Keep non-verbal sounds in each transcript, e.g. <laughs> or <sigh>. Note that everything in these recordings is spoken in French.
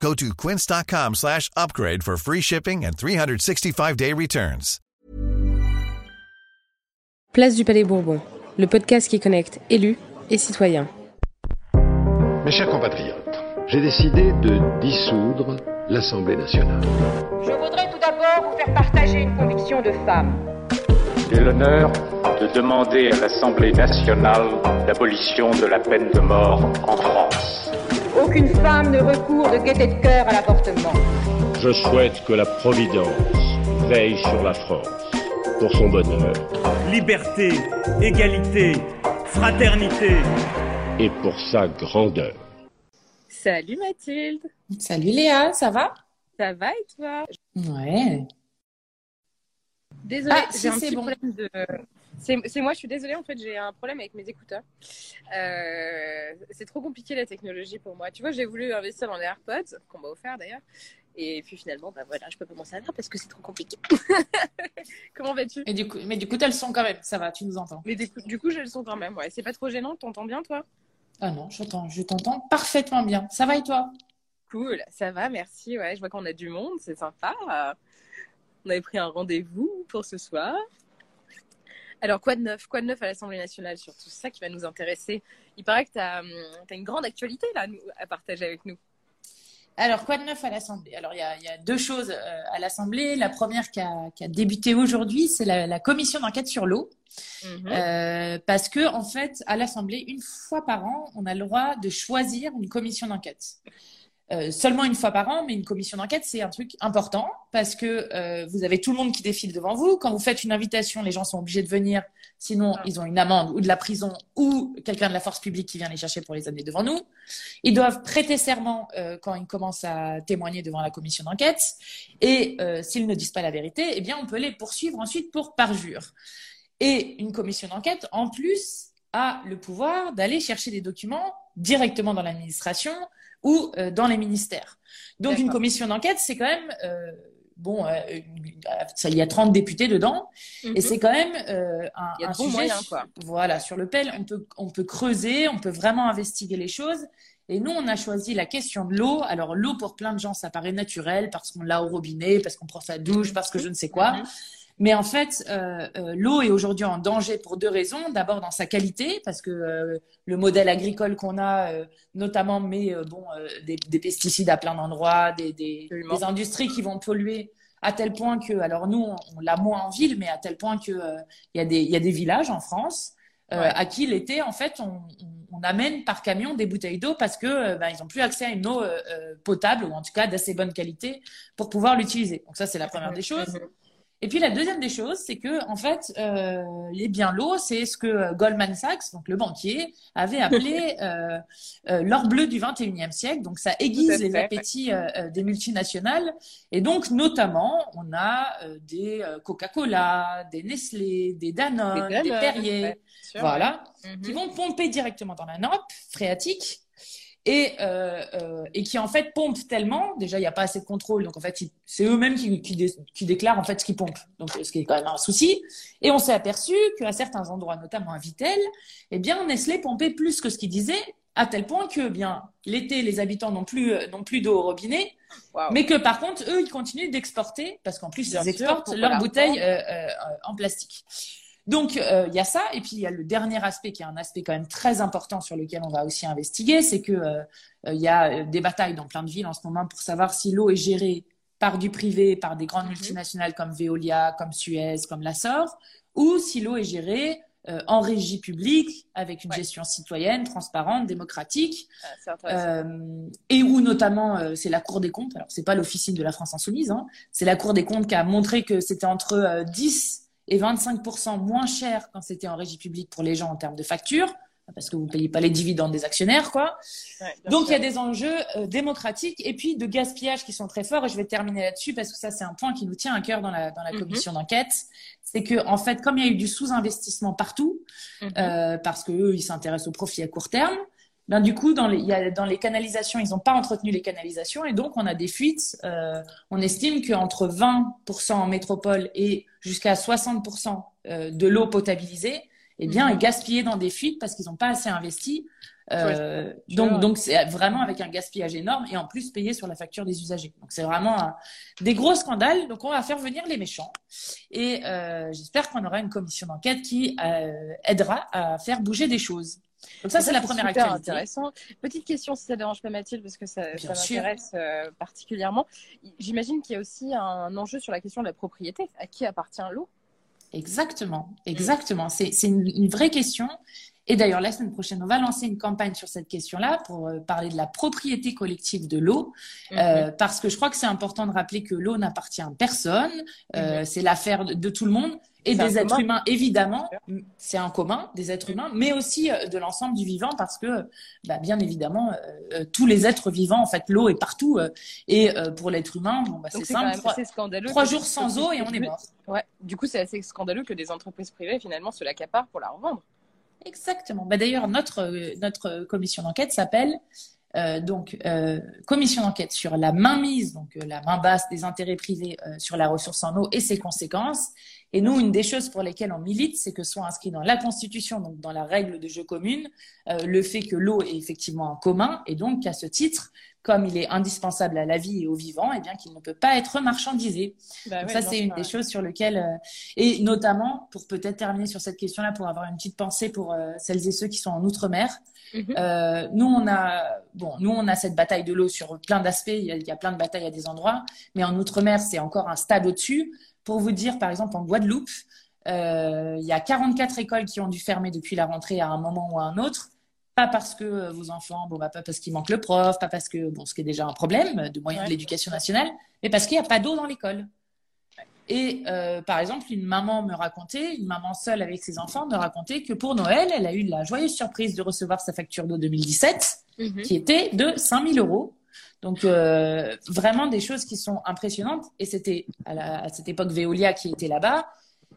Go to quince.com slash upgrade for free shipping and 365-day returns. Place du Palais Bourbon, le podcast qui connecte élus et citoyens. Mes chers compatriotes, j'ai décidé de dissoudre l'Assemblée nationale. Je voudrais tout d'abord vous faire partager une conviction de femme. J'ai l'honneur de demander à l'Assemblée nationale l'abolition de la peine de mort en France. Aucune femme ne recourt de gaieté de cœur à l'avortement. Je souhaite que la Providence veille sur la France pour son bonheur liberté, égalité, fraternité. et pour sa grandeur. Salut Mathilde, Salut Léa, ça va? Ça va et toi? Ouais. Désolée, Ah, j'ai un c'est petit bon. problème de. C'est moi, je suis désolée, en fait, j'ai un problème avec mes écouteurs. Euh, c'est trop compliqué la technologie pour moi. Tu vois, j'ai voulu investir dans les AirPods, qu'on m'a offert d'ailleurs. Et puis finalement, bah voilà, je peux pas m'en servir parce que c'est trop compliqué. <laughs> Comment vas-tu? Et du coup, mais du coup, t'as le son quand même, ça va, tu nous entends. Mais du coup, du coup, j'ai le son quand même. Ouais, c'est pas trop gênant. T'entends bien, toi? Ah non, j'entends, je t'entends parfaitement bien. Ça va et toi? Cool, ça va, merci. Ouais, je vois qu'on a du monde, c'est sympa. On avait pris un rendez-vous pour ce soir. Alors, quoi de neuf Quoi de neuf à l'Assemblée nationale Surtout c'est ça qui va nous intéresser. Il paraît que tu as, une grande actualité là, à partager avec nous. Alors, quoi de neuf à l'Assemblée Alors, il y, a, il y a deux choses euh, à l'Assemblée. La première qui a, qui a débuté aujourd'hui, c'est la, la commission d'enquête sur l'eau. Mhm. Euh, parce que, en fait, à l'Assemblée, une fois par an, on a le droit de choisir une commission d'enquête. Euh, seulement une fois par an, mais une commission d'enquête, c'est un truc important parce que euh, vous avez tout le monde qui défile devant vous. Quand vous faites une invitation, les gens sont obligés de venir, sinon Ah. ils ont une amende ou de la prison ou quelqu'un de la force publique qui vient les chercher pour les amener devant nous. Ils doivent prêter serment euh, quand ils commencent à témoigner devant la commission d'enquête et euh, s'ils ne disent pas la vérité, eh bien on peut les poursuivre ensuite pour parjure. Et une commission d'enquête, en plus, a le pouvoir d'aller chercher des documents directement dans l'administration ou euh, dans les ministères. Donc une commission d'enquête, c'est quand même euh, bon, euh, ça, il y a 30 députés dedans, et Mhm. c'est quand même euh, un, Il y a un sujet moyens, quoi. voilà, sur lequel on peut, on peut creuser, on peut vraiment investiguer les choses. Et nous, on a choisi la question de l'eau. Alors, l'eau, pour plein de gens, ça paraît naturel parce qu'on l'a au robinet, parce qu'on prend sa douche, parce que je ne sais quoi. Mhm. Mais en fait, euh, euh, l'eau est aujourd'hui en danger pour deux raisons. D'abord, dans sa qualité, parce que euh, le modèle agricole qu'on a, euh, notamment, met euh, bon, euh, des, des pesticides à plein d'endroits, des, des, des industries qui vont polluer à tel point que, alors nous, on, on l'a moins en ville, mais à tel point que euh, il y a des, il y a des villages en France euh, Ouais. à qui l'été, en fait, on, on, on amène par camion des bouteilles d'eau parce que ben, ils n'ont plus accès à une eau potable ou en tout cas d'assez bonne qualité pour pouvoir l'utiliser. Donc ça, c'est la première des choses. Et puis la deuxième des choses, c'est que en fait, euh, les biens l'eau, c'est ce que euh, Goldman Sachs, donc le banquier, avait appelé <laughs> euh, euh, l'or bleu du 21e siècle. Donc ça aiguise les fait, ouais. appétits euh, des multinationales. Et donc notamment, on a euh, des Coca-Cola, des Nestlé, des Danone, des, Danone, Perrier, ouais, sûr, voilà, ouais. qui vont pomper directement dans la nappe phréatique et, euh, euh, et qui en fait pompent tellement, déjà il n'y a pas assez de contrôle, donc en fait c'est eux-mêmes qui, qui, dé- qui déclarent en fait ce qu'ils pompent, donc ce qui est quand même un souci. Et on s'est aperçu qu'à certains endroits, notamment à Vitel, eh bien Nestlé pompait plus que ce qu'ils disaient, à tel point que bien l'été les habitants n'ont plus euh, n'ont plus d'eau au robinet, mais que par contre eux ils continuent d'exporter parce qu'en plus Bien ils sûr, exportent leurs bouteilles euh, en plastique. Donc, euh, il y a ça. Et puis, il y a le dernier aspect qui est un aspect quand même très important sur lequel on va aussi investiguer. C'est que euh, euh, il y a euh, des batailles dans plein de villes en ce moment pour savoir si l'eau est gérée par du privé, par des grandes Mhm. multinationales comme Veolia, comme Suez, comme la SOR, ou si l'eau est gérée euh, en régie publique avec une Ouais. gestion citoyenne, transparente, démocratique. Ah. Euh, et où notamment euh, c'est la Cour des comptes, alors c'est pas l'officine de la France Insoumise, hein, c'est la Cour des comptes qui a montré que c'était entre euh, 10 et 25% moins cher quand c'était en régie publique pour les gens en termes de facture. parce que vous payez pas les dividendes des actionnaires, quoi. Ouais, Donc il y a des enjeux euh, démocratiques et puis de gaspillage qui sont très forts. Et je vais terminer là-dessus parce que ça c'est un point qui nous tient à cœur dans la dans la Mhm. commission d'enquête. C'est que en fait, comme il y a eu du sous-investissement partout, Mhm. euh, parce que eux ils s'intéressent au profit à court terme. Ben, du coup, dans les, il y a, dans les canalisations, ils n'ont pas entretenu les canalisations et donc on a des fuites. Euh, on estime qu'entre 20% en métropole et jusqu'à 60% euh, de l'eau potabilisée, eh bien, Mhm. est gaspillée dans des fuites parce qu'ils n'ont pas assez investi. Euh, donc, c'est vraiment avec un gaspillage énorme et en plus payé sur la facture des usagers. Donc, c'est vraiment un- des gros scandales. Donc, on va faire venir les méchants et euh, j'espère qu'on aura une commission d'enquête qui euh, aidera à faire bouger des choses. Donc, ça, c'est la première super actualité. intéressant. Petite question, si ça ne dérange pas Mathilde, parce que ça, ça m'intéresse euh, particulièrement. J'imagine qu'il y a aussi un enjeu sur la question de la propriété. À qui appartient l'eau? Exactement, exactement. C'est une, une vraie question. Et d'ailleurs, la semaine prochaine, on va lancer une campagne sur cette question-là pour euh, parler de la propriété collective de l'eau, Mhm. euh, parce que je crois que c'est important de rappeler que l'eau n'appartient à personne, euh, c'est l'affaire de, de tout le monde et des êtres commun. humains, évidemment. C'est un commun des êtres humains, mais aussi euh, de l'ensemble du vivant, parce que, bah, bien évidemment, euh, euh, tous les êtres vivants, en fait, l'eau est partout. euh, et euh, pour l'être humain, bon, bah, c'est simple. Trois, scandaleux. trois jours sans eau et on est mort. Ouais. Du coup, c'est assez scandaleux que des entreprises privées finalement se l'accaparent pour la revendre. Exactement. Bah, D'ailleurs, notre, notre commission d'enquête s'appelle euh, donc euh, commission d'enquête sur la mainmise, donc euh, la main basse des intérêts privés sur la ressource en eau et ses conséquences. Et nous, une des choses pour lesquelles on milite, c'est que soit inscrit dans la Constitution, donc dans la règle de jeu commune, le fait que l'eau est effectivement un commun et donc qu'à ce titre, comme il est indispensable à la vie et au vivant, et bien qu'il ne peut pas être marchandisé. Bah Donc ouais, ça, c'est une ouais. des choses sur lesquelles, euh, et notamment, pour peut-être terminer sur cette question-là, pour avoir une petite pensée pour euh, celles et ceux qui sont en Outre-mer. Mhm. Euh, nous, on a, bon, nous, on a cette bataille de l'eau sur plein d'aspects. Il y, a, il y a plein de batailles à des endroits, mais en Outre-mer, c'est encore un stade au-dessus. Pour vous dire, par exemple, en Guadeloupe, il y a 44 écoles qui ont dû fermer depuis la rentrée à un moment ou à un autre. Pas parce que euh, vos enfants, bon, bah, pas parce qu'il manque le prof, pas parce que, bon, ce qui est déjà un problème de moyens Ouais. de l'éducation nationale, mais parce qu'il n'y a pas d'eau dans l'école. Et euh, par exemple, une maman me racontait, une maman seule avec ses enfants me racontait que pour Noël, elle a eu la joyeuse surprise de recevoir sa facture d'eau 2017, Mhm. qui était de 5000 euros. Donc euh, vraiment des choses qui sont impressionnantes. Et c'était à cette époque Veolia qui était là-bas,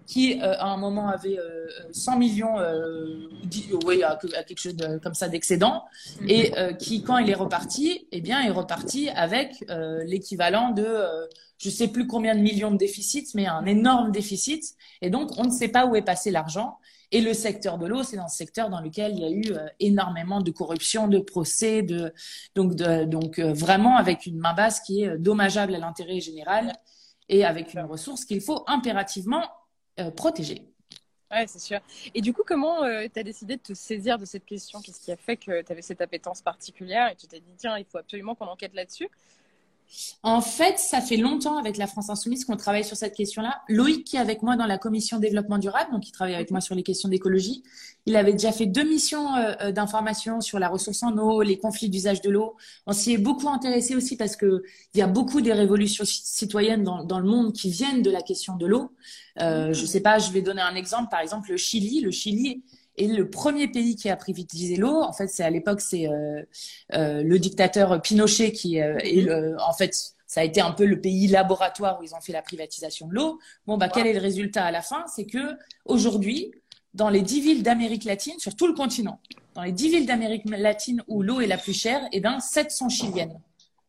qui euh, à un moment avait euh, 100 millions, euh, dit- oui, à, à quelque chose de- comme ça d'excédent, Mhm. et euh, qui quand il est reparti, eh bien est reparti avec euh, l'équivalent de euh, je sais plus combien de millions de déficit, mais un énorme déficit. Et donc on ne sait pas où est passé l'argent. Et le secteur de l'eau, c'est dans ce secteur dans lequel il y a eu euh, énormément de corruption, de procès, de donc de, donc euh, vraiment avec une main basse qui est euh, dommageable à l'intérêt général et avec une ressource qu'il faut impérativement euh, protéger. Ouais, c'est sûr. Et du coup, comment tu as décidé de te saisir de cette question? Qu'est-ce qui a fait que tu avais cette appétence particulière et tu t'es dit, tiens, il faut absolument qu'on enquête là-dessus? En fait, ça fait longtemps avec la France Insoumise qu'on travaille sur cette question-là. Loïc, qui est avec moi dans la commission développement durable, donc il travaille avec moi sur les questions d'écologie, il avait déjà fait deux missions euh, euh, d'information sur la ressource en eau, les conflits d'usage de l'eau. On s'y est beaucoup intéressé aussi parce que il y a beaucoup des révolutions ci- citoyennes dans, le monde qui viennent de la question de l'eau. Euh, je sais pas, je vais donner un exemple. Par exemple, le Chili. Le Chili est le premier pays qui a privatisé l'eau. En fait, c'est à l'époque, c'est euh, euh, le dictateur Pinochet qui euh, est le- en fait, ça a été un peu le pays laboratoire où ils ont fait la privatisation de l'eau. Bon, bah, quel est le résultat à la fin? C'est que aujourd'hui, dans les dix villes d'Amérique latine, sur tout le continent, dans les dix villes d'Amérique latine où l'eau est la plus chère, et ben, sept sont chiliennes.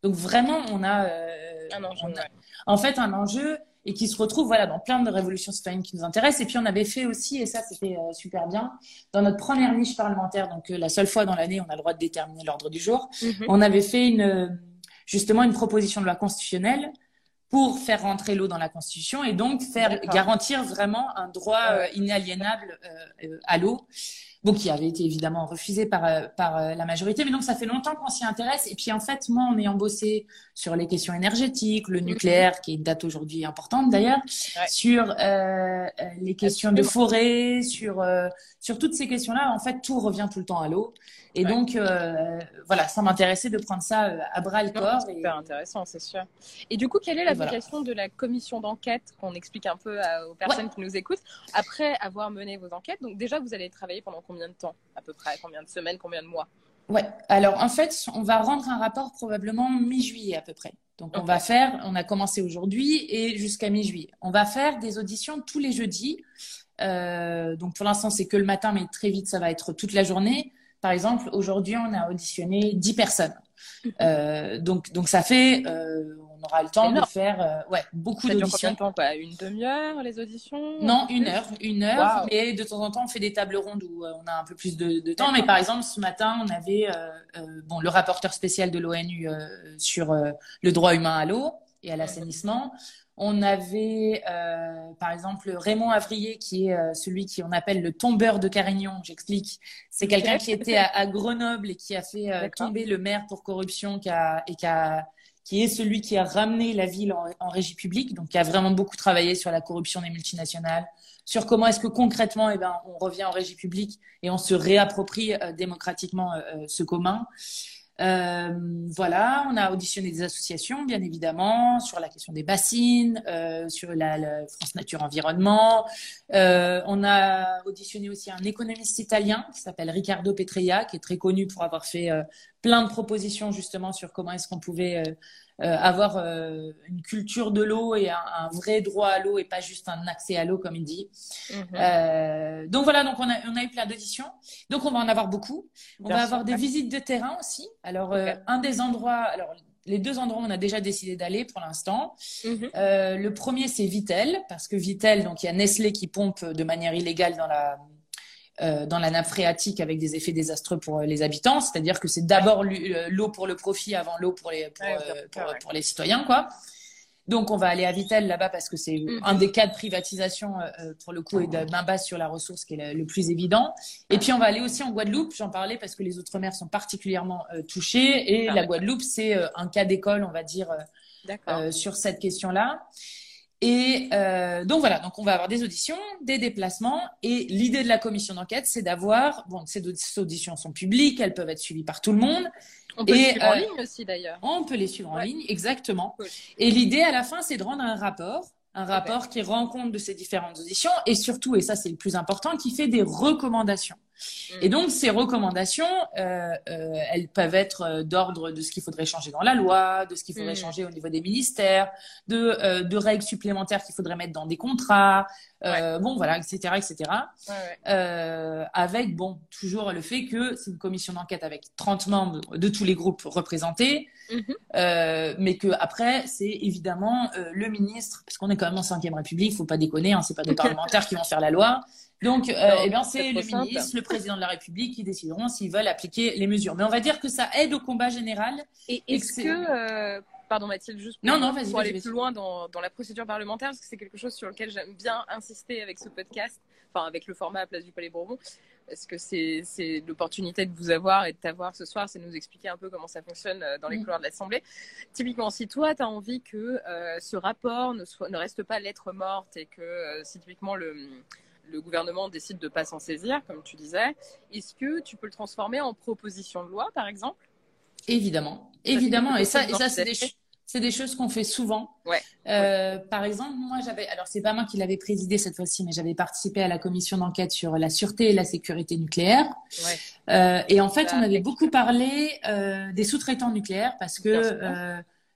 Donc vraiment, on a, euh, non, je- on a- en fait un enjeu et qui se retrouve voilà dans plein de révolutions citoyennes qui nous intéressent. Et puis on avait fait aussi, et ça c'était euh, super bien, dans notre première niche parlementaire, donc euh, la seule fois dans l'année on a le droit de déterminer l'ordre du jour, Mhm. on avait fait une, justement une proposition de loi constitutionnelle pour faire rentrer l'eau dans la Constitution et donc faire garantir vraiment un droit euh, inaliénable à l'eau. Bon, qui avait été évidemment refusé par, euh, par euh, la majorité, mais donc ça fait longtemps qu'on s'y intéresse. Et puis en fait, moi, en ayant bossé sur les questions énergétiques, le nucléaire, qui est une date aujourd'hui importante d'ailleurs, Ouais. sur euh, les questions de forêt, sur, euh, sur toutes ces questions-là, en fait, tout revient tout le temps à l'eau. Et Ouais. donc, euh, voilà, ça m'intéressait de prendre ça à bras le corps. c'est et- super intéressant, c'est sûr. Et du coup, quelle est la Et voilà. vocation de la commission d'enquête qu'on explique un peu à- aux personnes qui nous écoutent après avoir mené vos enquêtes? Donc déjà, vous allez travailler pendant combien de temps à peu près? Combien de semaines Combien de mois? Ouais. Alors en fait, on va rendre un rapport probablement mi-juillet à peu près. Donc on va faire, on a commencé aujourd'hui et jusqu'à mi-juillet. On va faire des auditions tous les jeudis. Euh, donc pour l'instant c'est que le matin, mais très vite ça va être toute la journée. Par exemple, aujourd'hui on a auditionné 10 personnes. <laughs> Euh, donc donc ça fait, euh, on aura le temps de faire euh, ouais, beaucoup Ça dure d'auditions. combien de temps quoi? Une demi-heure les auditions? Non, une heure, une heure. Wow. Mais de temps en temps, on fait des tables rondes où euh, on a un peu plus de, de temps. Mais par exemple, ce matin, on avait euh, bon le rapporteur spécial de l'ONU sur le droit humain à l'eau et à l'assainissement. On avait, euh, par exemple, Raymond Avrier, qui est euh, celui qui on appelle le tombeur de Carignan. J'explique. C'est quelqu'un qui était à, à Grenoble et qui a fait euh, tomber le maire pour corruption, qui a, et qui a qui est celui qui a ramené la ville en, régie publique, donc qui a vraiment beaucoup travaillé sur la corruption des multinationales, sur comment est-ce que concrètement, eh ben, on revient en régie publique et on se réapproprie euh, démocratiquement euh, euh, ce commun. Euh, voilà, on a auditionné des associations, bien évidemment, sur la question des bassines, euh, sur la, France Nature Environnement. Euh, on a auditionné aussi un économiste italien qui s'appelle Riccardo Petreia, qui est très connu pour avoir fait plein de propositions justement sur comment est-ce qu'on pouvait avoir euh, une culture de l'eau et un, un vrai droit à l'eau et pas juste un accès à l'eau, comme il dit. Euh, donc voilà, donc on a, on a eu plein d'auditions. Donc on va en avoir beaucoup. On Bien va sûr, avoir des ouais. visites de terrain aussi. Alors euh, Ok. un des endroits, alors les deux endroits, on a déjà décidé d'aller pour l'instant. Mhm. Euh, le premier, c'est Vitel, parce que Vitel, donc il y a Nestlé qui pompe de manière illégale dans la euh, dans la nappe phréatique avec des effets désastreux pour euh, les habitants. C'est-à-dire que c'est d'abord euh, l'eau pour le profit avant l'eau pour les pour, euh, pour, pour citoyens, quoi. Donc on va aller à Vitel là-bas parce que c'est Mhm. un des cas de privatisation euh, euh, pour le coup et de main basse sur la ressource qui est le, le plus évident. Et puis on va aller aussi en Guadeloupe, j'en parlais parce que les outre-mer sont particulièrement euh, touchés et Ah la. Guadeloupe c'est euh, un cas d'école, on va dire, euh, euh, sur cette question-là. Et euh, donc voilà, donc on va avoir des auditions, des déplacements, et l'idée de la commission d'enquête, c'est d'avoir, bon, ces auditions sont publiques, elles peuvent être suivies par tout le monde, On peut et, le suivre en euh, ligne aussi d'ailleurs. on peut les suivre en ligne, exactement. Cool. Et l'idée à la fin, c'est de rendre un rapport, un rapport qui rend compte de ces différentes auditions, et surtout, et ça c'est le plus important, qui fait des recommandations. Et Mm. donc, ces recommandations, euh, euh, elles peuvent être euh, d'ordre de ce qu'il faudrait changer dans la loi, de ce qu'il faudrait Mm. changer au niveau des ministères, de, euh, de règles supplémentaires qu'il faudrait mettre dans des contrats, bon, voilà, etc., etc. Ouais, ouais. Avec, bon, toujours le fait que c'est une commission d'enquête avec 30 membres de tous les groupes représentés, Mhm. euh, mais que après, c'est évidemment le ministre, parce qu'on est quand même en 5 République, faut pas déconner, hein, c'est pas des <laughs> parlementaires qui vont faire la loi. Donc, euh, eh bien, c'est le ministre, le président de la République qui décideront s'ils veulent appliquer les mesures. Mais on va dire que ça aide au combat général. Et est-ce que euh, pardon Mathilde, juste pour, Non, non, pour aller plus loin dans, dans la procédure parlementaire, parce que c'est quelque chose sur lequel j'aime bien insister avec ce podcast, enfin avec le format à Place du Palais Bourbon, parce que c'est l'opportunité de vous avoir et de t'avoir ce soir, c'est de nous expliquer un peu comment ça fonctionne euh, dans les Mm. couloirs de l'Assemblée. Typiquement, si toi, tu as envie que euh, ce rapport ne, soit, ne reste pas lettre morte et que si typiquement le le gouvernement décide de pas s'en saisir, comme tu disais, est-ce que tu peux le transformer en proposition de loi, par exemple? Évidemment, évidemment. Et ça, chose et ça c'est des, ch- choses qu'on fait souvent. Ouais. Euh, Par exemple, moi, j'avais, alors c'est pas moi qui l'avais présidé cette fois-ci, mais j'avais participé à la commission d'enquête sur la sûreté et la sécurité nucléaire. Ouais. Euh, et en fait, on avait beaucoup parlé euh, des sous-traitants nucléaires parce que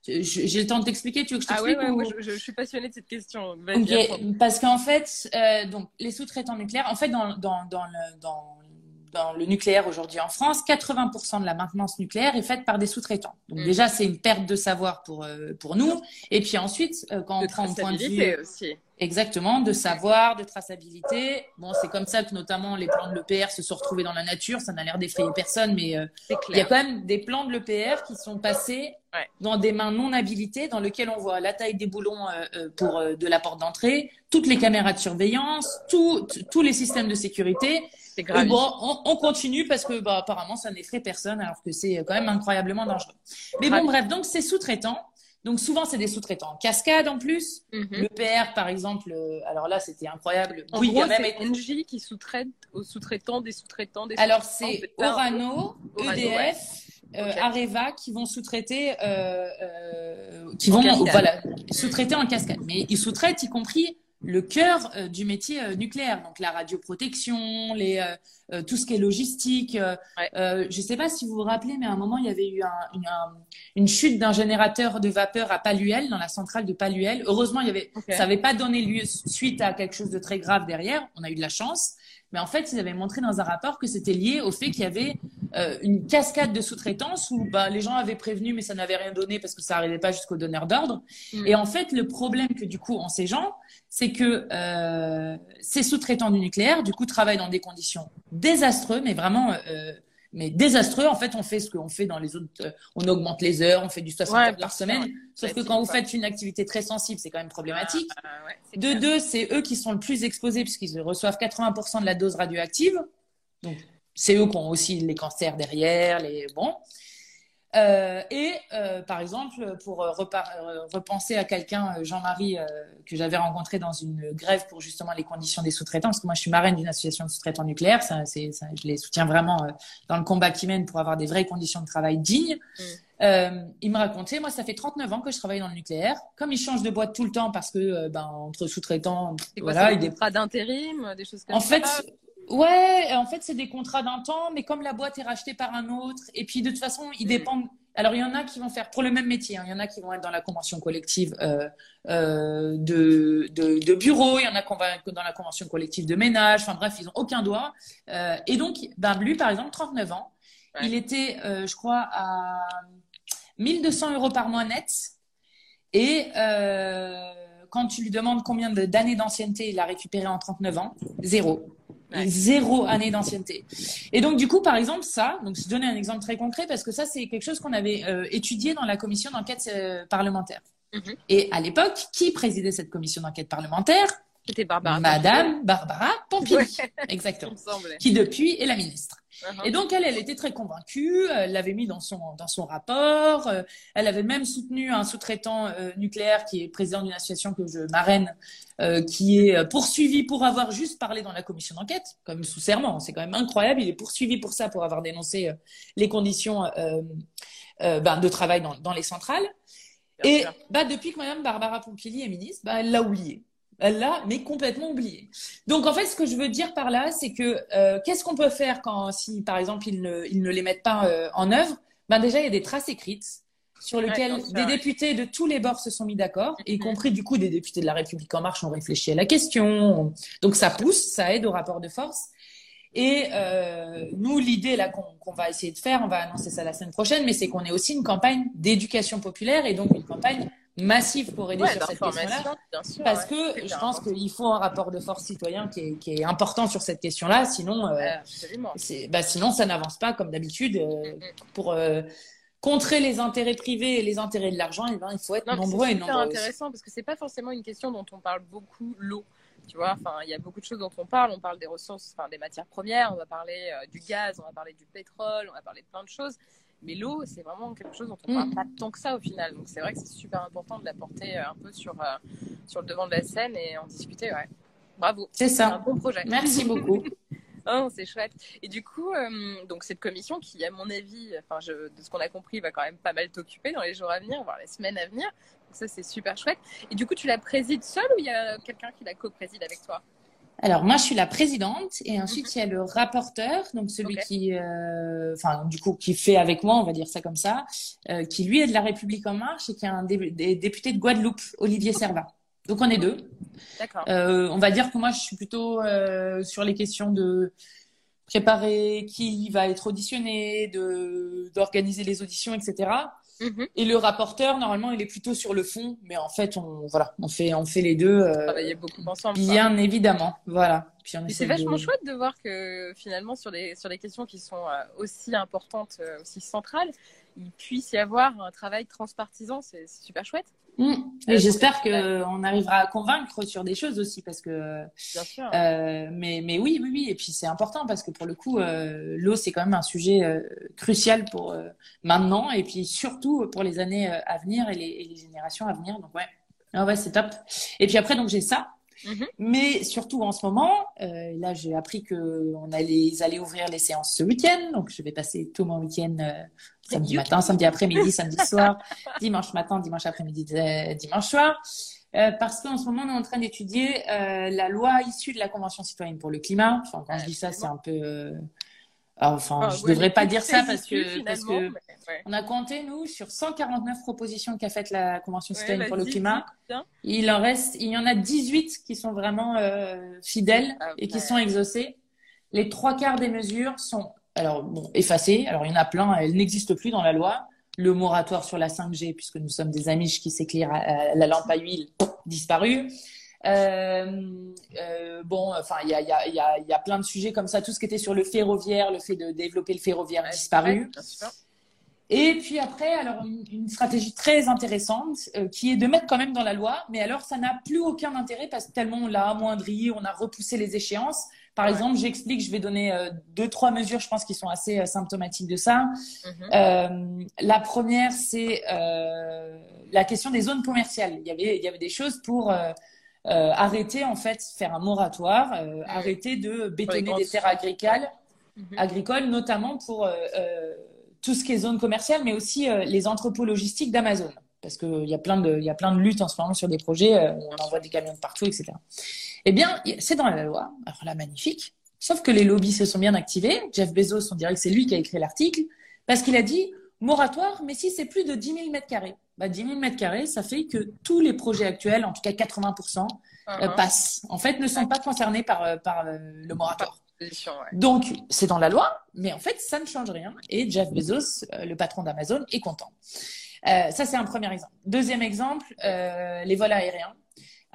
J'ai le temps de t'expliquer. Tu veux que je Ah ouais, t'explique ouais, ou- moi, je, je suis passionnée de cette question. Vas-y, Ok, apprends. parce qu'en fait, euh, donc les sous-traitants nucléaires, en fait, dans, dans, dans le, dans, dans le nucléaire aujourd'hui en France, 80% de la maintenance nucléaire est faite par des sous-traitants. Donc Mm. déjà, c'est une perte de savoir pour euh, pour nous. Et puis ensuite, euh, quand de on prend un point de vue aussi. exactement de savoir, de traçabilité, bon, c'est comme ça que notamment les plans de l'EPR se sont retrouvés dans la nature. Ça n'a l'air d'effrayer personne, mais euh, il y a quand même des plans de l'EPR qui sont passés Ouais. dans des mains non habilitées, dans lesquelles on voit la taille des boulons euh, euh, pour euh, de la porte d'entrée, toutes les caméras de surveillance, tout- tous les systèmes de sécurité. Grave. bon, on, on continue parce que bah, apparemment ça n'effraie personne, alors que c'est quand même incroyablement dangereux. Mais bon, bref, donc c'est sous-traitants. Donc souvent c'est des sous-traitants en cascade en plus. Mhm. L'EPR par exemple, euh, alors là c'était incroyable. En oui, il y gros, a même c'est NJ qui sous-traite aux sous-traitants des sous-traitants des alors sous-traitants, c'est c'est Orano, EDF, euh. Areva qui vont sous-traiter, euh, euh, qui En vont voilà sous-traiter en cascade. Mais ils sous-traitent y compris le cœur du métier nucléaire, donc la radioprotection, les, tout ce qui est logistique. Ouais. je ne sais pas si vous vous rappelez, mais à un moment, il y avait eu un- une, un- une chute d'un générateur de vapeur à Paluel, dans la centrale de Paluel. Heureusement, il y avait, ça n'avait pas donné lieu suite à quelque chose de très grave derrière. On a eu de la chance. Mais en fait, ils avaient montré dans un rapport que c'était lié au fait qu'il y avait euh, une cascade de sous-traitance où bah, les gens avaient prévenu, mais ça n'avait rien donné parce que ça n'arrivait pas jusqu'au donneur d'ordre. Mm. Et en fait, le problème que du coup ont ces gens, c'est que euh, ces sous-traitants du nucléaire, du coup, travaillent dans des conditions désastreuses, mais vraiment, euh, mais désastreux. En fait, on fait ce qu'on fait dans les autres. euh, on augmente les heures, on fait du 60 Ouais, heures par semaine. ouais. Sauf que quand vous faites une activité très sensible, c'est quand même problématique. Ah, ouais, c'est De clair. deux, c'est eux qui sont le plus exposés puisqu'ils reçoivent 80% de la dose radioactive. Donc, c'est eux qui ont aussi les cancers derrière, les bon. Euh, et euh, par exemple, pour euh, euh, repenser à quelqu'un, euh, Jean-Marie, euh, que j'avais rencontré dans une grève pour justement les conditions des sous-traitants, parce que moi je suis marraine d'une association de sous-traitants nucléaires, ça, c'est, ça, je les soutiens vraiment dans le combat qu'ils mènent pour avoir des vraies conditions de travail dignes. Mm. Euh, il me racontait, moi ça fait 39 ans que je travaille dans le nucléaire. Comme ils changent de boîte tout le temps parce que ben, entre sous-traitants, voilà, c'est ils des dé- contrats d'intérim, des choses comme en ça fait, ouais, en fait, c'est des contrats d'un temps, mais comme la boîte est rachetée par un autre, et puis de toute façon, ils Mm. dépendent. Alors, il y en a qui vont faire pour le même métier, hein, il y en a qui vont être dans la convention collective euh, euh, de, de, de bureau, il y en a qui vont être dans la convention collective de ménage, enfin bref, ils ont aucun droit. Euh, et donc, ben, lui, par exemple, 39 ans, Ouais. il était, je crois, à 1200 euros par mois net. Et quand tu lui demandes combien de- d'années d'ancienneté il a récupéré en 39 ans, zéro. Ouais. Zéro année d'ancienneté. Et donc, du coup, par exemple, ça, donc je donner un exemple très concret parce que ça, c'est quelque chose qu'on avait euh, étudié dans la commission d'enquête euh, parlementaire. Mhm. Et à l'époque, qui présidait cette commission d'enquête parlementaire? C'était Barbara. Madame Barbara Pompili. Ouais. Exactement. Qui depuis est la ministre. Uh-huh. Et donc elle, elle était très convaincue, elle l'avait mis dans son dans son rapport, euh, elle avait même soutenu un sous-traitant euh, nucléaire qui est président d'une association que je marraine, euh, qui est poursuivi pour avoir juste parlé dans la commission d'enquête, comme sous serment, c'est quand même incroyable, il est poursuivi pour ça, pour avoir dénoncé euh, les conditions ben, de travail dans, dans les centrales. Bien Et bah, depuis que Madame Barbara Pompili est ministre, bah, elle l'a oublié. Elle l'a, mais complètement oublié. Donc en fait, ce que je veux dire par là, c'est que euh, qu'est-ce qu'on peut faire quand, si par exemple ils ne, ils ne les mettent pas euh, en œuvre? Ben déjà, il y a des traces écrites sur lesquelles des députés de tous les bords se sont mis d'accord, y Mhm. compris du coup des députés de la République en marche ont réfléchi à la question. Donc ça pousse, ça aide au rapport de force. Et euh, nous, l'idée là qu'on qu'on va essayer de faire, on va annoncer ça la semaine prochaine, mais c'est qu'on ait aussi une campagne d'éducation populaire et donc une campagne massive pour aider Ouais, sur cette question-là. Parce ouais. que C'est je pense important. qu'il faut un rapport de force citoyen qui est, qui est important sur cette question-là, sinon, euh, c'est- bah, sinon ça n'avance pas comme d'habitude. euh, pour euh, contrer les intérêts privés et les intérêts de l'argent, eh ben, il faut être Non, nombreux et c'est super nombreuses. intéressant parce que c'est pas forcément une question dont on parle beaucoup, l'eau. Tu vois, enfin, il y a beaucoup de choses dont on parle. On parle des ressources, enfin, des matières premières. On va parler du gaz, on va parler du pétrole, on va parler de plein de choses. Mais l'eau, c'est vraiment quelque chose dont on Mm. parle pas tant que ça au final. Donc c'est vrai que c'est super important de la porter euh, un peu sur euh, sur le devant de la scène et en discuter. Ouais. Bravo. C'est C'est un ça. bon projet. Merci beaucoup. <laughs> Oh, c'est chouette. Et du coup, euh, donc cette commission qui, à mon avis, enfin, je, de ce qu'on a compris, va quand même pas mal t'occuper dans les jours à venir, voire les semaines à venir. Donc ça, c'est super chouette. Et du coup, tu la présides seule ou il y a quelqu'un qui la co-préside avec toi? Alors moi, je suis la présidente et ensuite il y a le rapporteur, donc celui Mhm. Qui, euh, enfin du coup qui fait avec moi, on va dire ça comme ça, euh, qui lui est de la République en marche et qui est un dé- des député de Guadeloupe, Olivier Servat. Donc on est deux. D'accord. Euh, on va dire que moi, je suis plutôt euh, sur les questions de préparer qui va être auditionné, de d'organiser les auditions, etc. Mhm. Et le rapporteur, normalement, il est plutôt sur le fond, mais en fait, on voilà, on fait on fait les deux, euh, Travailler beaucoup ensemble. bien évidemment, voilà. Puis c'est vachement de- chouette de voir que finalement, sur les, sur les questions qui sont euh, aussi importantes, euh, aussi centrales, il puisse y avoir un travail transpartisan. C'est c'est super chouette, Mm. Euh, Et j'espère ouais. qu'on arrivera à convaincre sur des choses aussi, parce que bien sûr. Euh, mais, mais oui, oui, oui. Et puis c'est important parce que pour le coup, euh, l'eau, c'est quand même un sujet euh, crucial pour euh, maintenant et puis surtout pour les années euh, à venir et les, et les générations à venir. Donc ouais, ah ouais, c'est top. Et puis après, donc j'ai ça. Mhm. Mais surtout en ce moment, euh, là j'ai appris que on allait, ils allaient ouvrir les séances ce week-end, donc je vais passer tout mon week-end euh, samedi matin, samedi après-midi, samedi <laughs> soir, dimanche matin, dimanche après-midi, dimanche soir. Euh, parce qu'en ce moment, on est en train d'étudier euh, la loi issue de la Convention citoyenne pour le climat. Enfin, quand je dis ça, c'est un peu. euh, Enfin, Ah, je ouais, devrais pas dire ça parce que, parce que ouais. on a compté, nous, sur 149 propositions qu'a faites la Convention Ouais, citoyenne pour le climat. Il en reste, il y en a 18 qui sont vraiment fidèles Ah et qui sont exaucées. Les trois quarts des mesures sont alors bon effacées. Alors il y en a plein, elles n'existent plus dans la loi. Le moratoire sur la 5G, puisque nous sommes des Amish qui s'éclairent à, à la lampe à huile, disparu. Euh, euh, bon, enfin, il y a, il y, a, il y, a, il y a plein de sujets comme ça. Tout ce qui était sur le ferroviaire, le fait de développer le ferroviaire, Ouais, disparu. Et puis après, alors une, une stratégie très intéressante euh, qui est de mettre quand même dans la loi, mais alors ça n'a plus aucun intérêt parce que tellement on l'a amoindri, on a repoussé les échéances. Par exemple, j'explique, je vais donner euh, deux, trois mesures, je pense, qui sont assez euh, symptomatiques de ça. Mhm. Euh, la première, c'est euh, la question des zones commerciales. Il y avait, il y avait des choses pour arrêter, en fait, faire un moratoire, euh, arrêter de bétonner des terres agricoles, Mhm. agricoles, notamment pour tout ce qui est zone commerciale, mais aussi les entrepôts logistiques d'Amazon. Parce qu'il y, a plein de- il y a plein de luttes en ce moment sur des projets euh, où on envoie des camions de partout, etc. Eh bien, c'est dans la loi. Alors là, magnifique. Sauf que les lobbies se sont bien activés. Jeff Bezos, on dirait que c'est lui qui a écrit l'article, parce qu'il a dit moratoire, mais si c'est plus de 10 000 mètres carrés. Bah, 10 000 mètres carrés, ça fait que tous les projets actuels, en tout cas 80%, euh, Mhm. passent. En fait, ne sont pas concernés par, euh, par euh, le moratoire. Ouais. Donc, c'est dans la loi, mais en fait, ça ne change rien. Et Jeff Bezos, le patron d'Amazon, est content. Euh, ça, c'est un premier exemple. Deuxième exemple, euh, les vols aériens.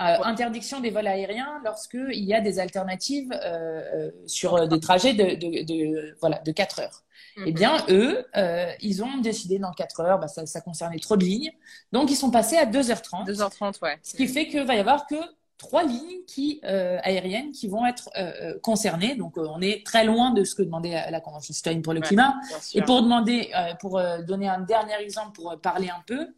Euh, interdiction des vols aériens lorsqu'il y a des alternatives euh, euh, sur des trajets de, de, de, voilà, de 4 heures. Eh Mhm. bien, eux, euh, ils ont décidé dans 4 heures, bah, ça, ça concernait trop de lignes, donc ils sont passés à 2h30. 2h30, ouais. Ce qui fait qu'il va y avoir que trois lignes qui, euh, aériennes qui vont être euh, euh, concernées. Donc, euh, on est très loin de ce que demandait la, Convention citoyenne pour le Ouais, climat. Et pour demander, pour donner un dernier exemple, pour parler un peu,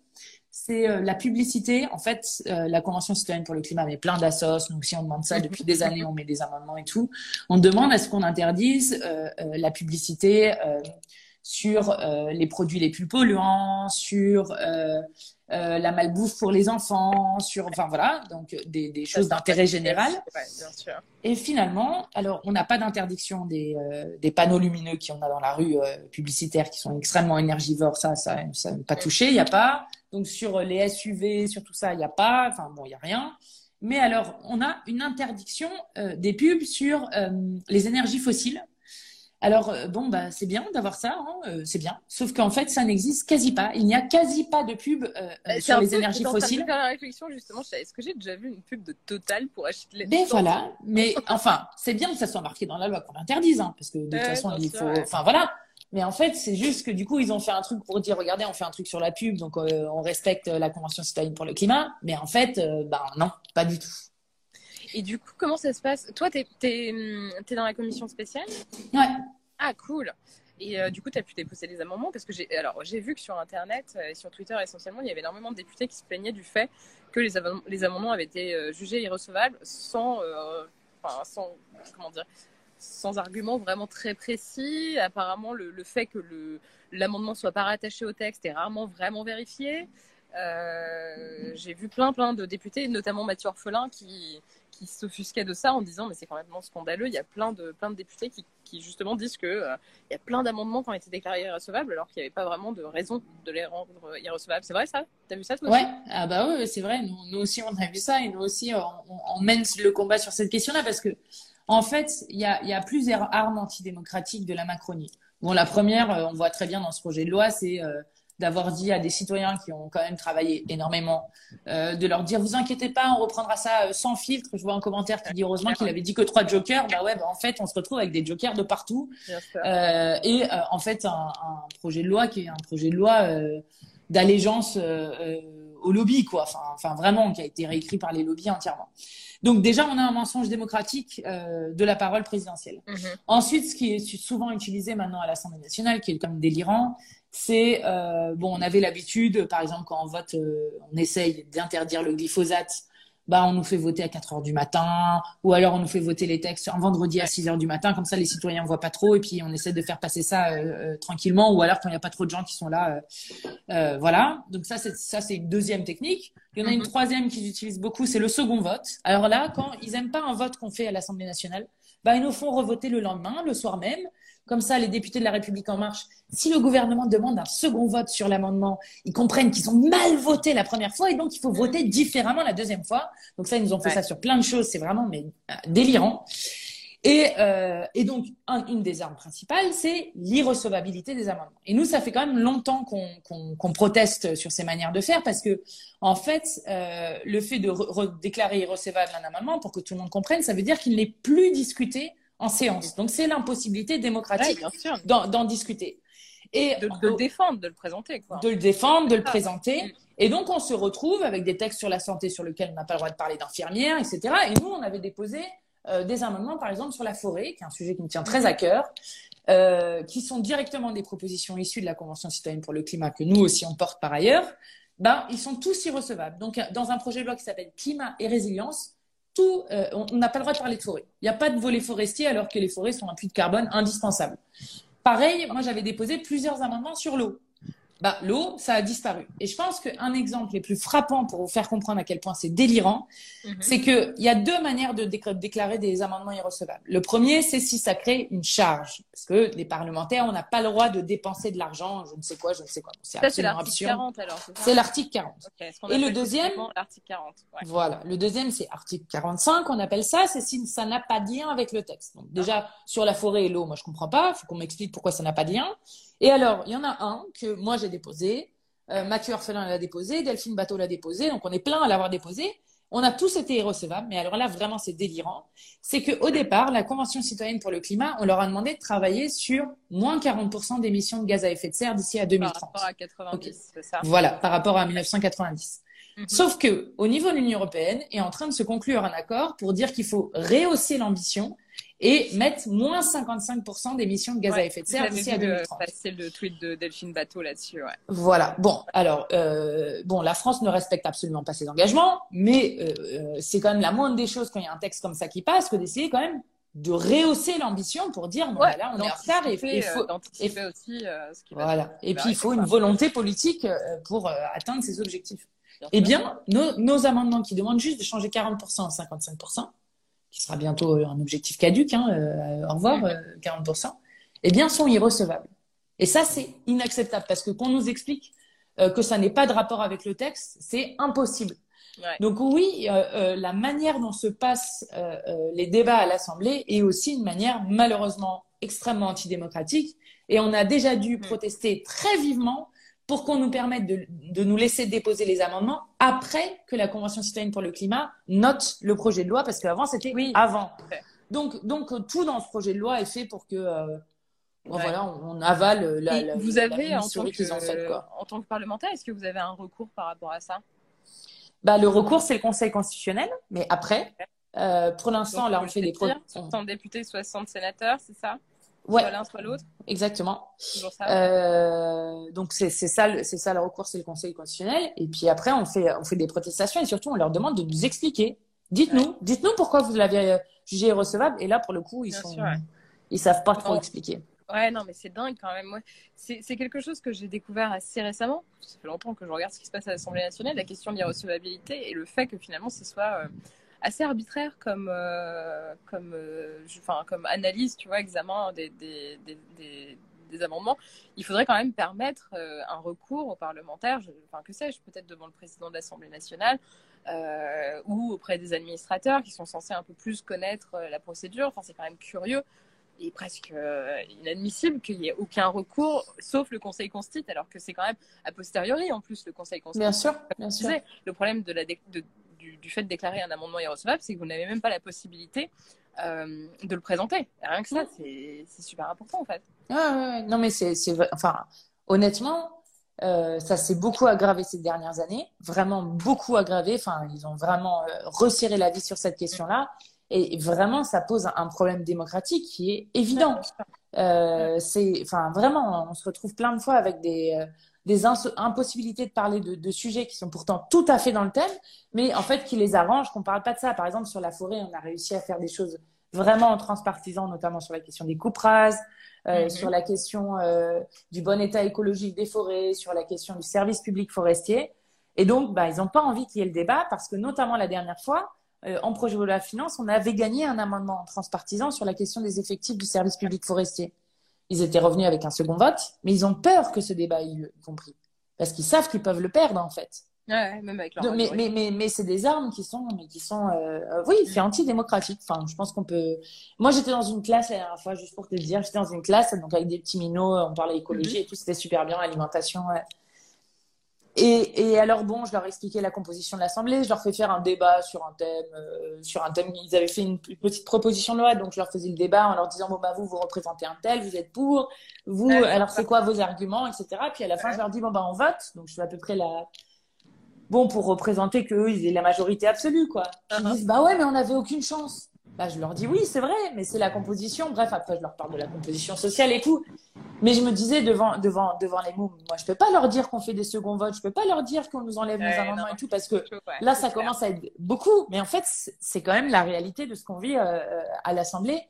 c'est la publicité. En fait, la Convention citoyenne pour le climat met plein d'assos. Nous aussi, on demande ça depuis des années. On met des amendements et tout. On demande à ce qu'on interdise la publicité sur les produits les plus polluants, sur euh, la malbouffe pour les enfants, sur, enfin voilà, donc euh, des, des choses d'intérêt général. Ouais, bien sûr. Et finalement, alors on n'a pas d'interdiction des, euh, des panneaux lumineux qu'on a dans la rue euh, publicitaires qui sont extrêmement énergivores, ça, ça, ça pas touché, il n'y a pas. Donc sur les SUV, sur tout ça, il n'y a pas. Enfin bon, il n'y a rien. Mais alors, on a une interdiction des pubs sur les énergies fossiles. Alors euh, bon, bah c'est bien d'avoir ça, hein, euh, c'est bien. Sauf qu'en fait, ça n'existe quasi pas. Il n'y a quasi pas de pub euh, euh, C'est sur les énergies fossiles. faire la réflexion justement. je- Est-ce que j'ai déjà vu une pub de Total pour acheter les Mais voilà, mais <laughs> enfin, c'est bien que ça soit marqué dans la loi qu'on l'interdise, hein, parce que de toute Ouais, façon, il faut. Enfin voilà. Mais en fait, c'est juste que du coup, ils ont fait un truc pour dire, regardez, on fait un truc sur la pub, donc euh, on respecte la Convention citoyenne pour le climat. Mais en fait, euh, ben non, pas du tout. Et du coup, comment ça se passe? Toi, t'es es, dans la commission spéciale? Ouais. Ah, cool. Et euh, du coup, tu as pu déposer les amendements? Parce que j'ai alors j'ai vu que sur Internet euh, et sur Twitter essentiellement, il y avait énormément de députés qui se plaignaient du fait que les, amendements- les amendements avaient été euh, jugés irrecevables sans, euh, enfin, sans, comment dire, sans argument vraiment très précis. Apparemment, le, le fait que l'amendement soit pas rattaché au texte est rarement vraiment vérifié. Euh, j'ai vu plein plein de députés, notamment Mathieu Orphelin, qui qui s'offusquait de ça en disant mais c'est complètement scandaleux. Il y a plein de plein de députés qui, justement disent que euh, il y a plein d'amendements qui ont été déclarés irrecevables alors qu'il n'y avait pas vraiment de raison de les rendre irrecevables. C'est vrai ça? T'as vu ça toi? Ouais, ah bah ouais, c'est vrai. Nous, aussi, on a vu ça et nous aussi, on, mène le combat sur cette question-là parce que, en fait, il y a, y a plusieurs armes antidémocratiques de la Macronie. Bon, la première, euh, on voit très bien dans ce projet de loi, c'est euh, d'avoir dit à des citoyens qui ont quand même travaillé énormément, euh, de leur dire vous inquiétez pas, on reprendra ça euh, sans filtre. Je vois un commentaire qui dit heureusement qu'il avait dit que trois jokers. Bah ouais, bah en fait, on se retrouve avec des jokers de partout. Euh, et euh, en fait, un, un projet de loi qui est un projet de loi d'allégeance au lobby, quoi. Enfin, enfin, vraiment, qui a été réécrit par les lobbies entièrement. Donc déjà, on a un mensonge démocratique euh, de la parole présidentielle. Mhm. Ensuite, ce qui est souvent utilisé maintenant à l'Assemblée nationale, qui est comme délirant, c'est euh, bon, on avait l'habitude, par exemple, quand on vote, euh, on essaye d'interdire le glyphosate. Bah, on nous fait voter à 4 heures du matin, ou alors on nous fait voter les textes un vendredi à 6 heures du matin, comme ça les citoyens ne voient pas trop, et puis on essaie de faire passer ça euh, euh, tranquillement, ou alors quand il n'y a pas trop de gens qui sont là. Euh, voilà. Donc ça, c'est ça, c'est une deuxième technique. Il y en a une troisième qu'ils utilisent beaucoup, c'est le second vote. Alors là, quand ils n'aiment pas un vote qu'on fait à l'Assemblée nationale, bah, ils nous font revoter le lendemain, le soir même. Comme ça, les députés de la République en marche, si le gouvernement demande un second vote sur l'amendement, ils comprennent qu'ils ont mal voté la première fois et donc il faut voter différemment la deuxième fois. Donc ça, ils nous ont fait ça sur plein de choses. C'est vraiment mais euh, délirant. Et, euh, et donc, une des armes principales, c'est l'irrecevabilité des amendements. Et nous, ça fait quand même longtemps qu'on proteste sur ces manières de faire parce que, en fait, euh, le fait de déclarer irrecevable un amendement, pour que tout le monde comprenne, ça veut dire qu'il n'est plus discuté en séance. Donc, c'est l'impossibilité démocratique d'en discuter. Et de, le défendre, de le présenter. Quoi. De le défendre, de le présenter. Mm. Et donc, on se retrouve avec des textes sur la santé sur lesquels on n'a pas le droit de parler d'infirmières, etc. Et nous, on avait déposé euh, des amendements, par exemple, sur la forêt, qui est un sujet qui me tient très à cœur, euh, qui sont directement des propositions issues de la Convention citoyenne pour le climat, que nous aussi on porte par ailleurs. Ben, ils sont tous irrecevables. Donc, dans un projet de loi qui s'appelle Climat et résilience, tout, euh, on n'a pas le droit de parler de forêt. Il n'y a pas de volet forestier alors que les forêts sont un puits de carbone indispensable. Pareil, moi j'avais déposé plusieurs amendements sur l'eau bah, l'eau, ça a disparu. Et je pense qu'un exemple les plus frappants pour vous faire comprendre à quel point c'est délirant, mhm. c'est qu'il y a deux manières de déclarer des amendements irrecevables. Le premier, c'est si ça crée une charge. Parce que les parlementaires, on n'a pas le droit de dépenser de l'argent, je ne sais quoi, je ne sais quoi. C'est c'est l'article 40 alors. C'est l'article 40. Et le deuxième, l'article 40. Voilà. Le deuxième, c'est article 45, on appelle ça, c'est si ça n'a pas de lien avec le texte. Donc, déjà, sur la forêt et l'eau, moi, je comprends pas. Il faut qu'on m'explique pourquoi ça n'a pas de lien. Et alors, il y en a un que moi j'ai déposé, euh, Mathieu Orphelin l'a déposé, Delphine Bateau l'a déposé, donc on est plein à l'avoir déposé. On a tous été irrecevables, mais alors là, vraiment, c'est délirant. C'est qu'au départ, la Convention citoyenne pour le climat, on leur a demandé de travailler sur moins 40% d'émissions de gaz à effet de serre d'ici à 2030. Par rapport à 90, c'est ça Voilà, par rapport à 1990. Mhm. Sauf que, au niveau de l'Union européenne, est en train de se conclure un accord pour dire qu'il faut rehausser l'ambition et mettre moins 55% d'émissions de gaz à effet de serre d'ici à 2030. C'est le tweet de Delphine Bateau là-dessus. Ouais. Voilà. Bon, alors, euh, bon, la France ne respecte absolument pas ses engagements, mais euh, euh, c'est quand même la moindre des choses quand il y a un texte comme ça qui passe que d'essayer quand même de rehausser l'ambition pour dire bon, bah là on est en retard et il faut et, aussi ce qui va voilà et puis il faut une volonté politique pour atteindre ces objectifs. eh bien, nos, nos, amendements qui demandent juste de changer 40% à 55%, qui sera bientôt un objectif caduque, hein, euh, au revoir, 40%, euh, eh bien, sont irrecevables. Et ça, c'est inacceptable parce que qu'on nous explique euh, que ça n'est pas de rapport avec le texte, c'est impossible. Donc oui, la manière dont se passent les débats à l'Assemblée est aussi une manière malheureusement extrêmement antidémocratique. Et on a déjà dû mm. protester très vivement pour qu'on nous permette de, nous laisser déposer les amendements après que la Convention citoyenne pour le climat note le projet de loi, parce qu'avant, c'était oui, avant. Donc, donc, tout dans ce projet de loi est fait pour que euh, voilà, on, avale la, vous avez, en, tant que, en tant que parlementaire, est-ce que vous avez un recours par rapport à ça? Bah, Le recours, c'est le Conseil constitutionnel, mais après, euh, pour l'instant, là, on fait des... 60 députés, 60 sénateurs, c'est ça? Ouais. Soit l'un, soit l'autre. Exactement. Euh, donc c'est ça, c'est ça le recours, c'est le Conseil constitutionnel. Et puis après, on fait, on fait des protestations et surtout, on leur demande de nous expliquer. Dites-nous, dites-nous pourquoi vous l'avez jugé irrecevable. Et là, pour le coup, ils sont, ils savent pas trop expliquer. Ouais, non, mais c'est dingue quand même. C'est quelque chose que j'ai découvert assez récemment. Ça fait longtemps que je regarde ce qui se passe à l'Assemblée nationale, la question de l'irrecevabilité et le fait que finalement ce soit euh, assez arbitraire comme, euh, comme, euh, enfin, comme analyse, tu vois, examen des, des, des, des, amendements. Il faudrait quand même permettre euh, un recours aux parlementaires, enfin, que sais-je, peut-être devant le président de l'Assemblée nationale ou auprès des administrateurs qui sont censés un peu plus connaître la procédure. Enfin, c'est quand même curieux et presque inadmissible qu'il n'y ait aucun recours, sauf le Conseil constitue, alors que c'est quand même a posteriori en plus le Conseil constitue. Bien sûr, bien sûr. Le problème de la, de, du, fait de déclarer un amendement irrecevable, c'est que vous n'avez même pas la possibilité euh, de le présenter. rien que ça, c'est super important en fait. non, mais c'est. Enfin, honnêtement, euh, ça s'est beaucoup aggravé ces dernières années, vraiment beaucoup aggravé. Enfin, ils ont vraiment euh, resserré la vie sur cette question-là. Et vraiment, ça pose un problème démocratique qui est évident. C'est, enfin, vraiment, on se retrouve plein de fois avec des, des impossibilités de parler de, de sujets qui sont pourtant tout à fait dans le thème, mais en fait qui les arrangent, qu'on parle pas de ça. Par exemple, sur la forêt, on a réussi à faire des choses vraiment transpartisan, notamment sur la question des coupes rases, euh, Mhm. sur la question euh, du bon état écologique des forêts, sur la question du service public forestier. Et donc, bah, ils n'ont pas envie qu'il y ait le débat parce que, notamment la dernière fois, euh, en projet de loi de finances, on avait gagné un amendement transpartisan sur la question des effectifs du service public forestier. Ils étaient revenus avec un second vote, mais ils ont peur que ce débat ait lieu, y compris. Parce qu'ils savent qu'ils peuvent le perdre, en fait. Ouais, même avec leur Donc, mais, mais, mais, mais c'est des armes qui sont, mais qui sont, euh, euh, oui, c'est antidémocratique. Enfin, je pense qu'on peut. Moi, j'étais dans une classe la dernière fois, juste pour te dire, j'étais dans une classe, donc avec des petits minots, on parlait écologie et tout, c'était super bien, alimentation. ouais. Et, et alors bon, je leur ai expliqué la composition de l'Assemblée, je leur fais faire un débat sur un thème, euh, sur un thème. Ils avaient fait une petite proposition de loi, donc je leur faisais le débat en leur disant bon bah vous vous représentez un tel, vous êtes pour, vous Ouais, alors c'est quoi vos arguments, etc. Puis à la fin je leur dis bon bah on vote, donc je fais à peu près la bon pour représenter qu'eux ils aient la majorité absolue quoi. Ils Uh-huh. disent bah ouais mais on n'avait aucune chance. Bah je leur dis oui c'est vrai, mais c'est la composition. Bref après je leur parle de la composition sociale et tout. Mais je me disais devant, devant, devant les mots, moi, je peux pas leur dire qu'on fait des seconds votes, je peux pas leur dire qu'on nous enlève Ouais, nos amendements non. et tout, parce que Ouais, là, ça clair. commence à être beaucoup. Mais en fait, c'est quand même la réalité de ce qu'on vit euh, à l'Assemblée.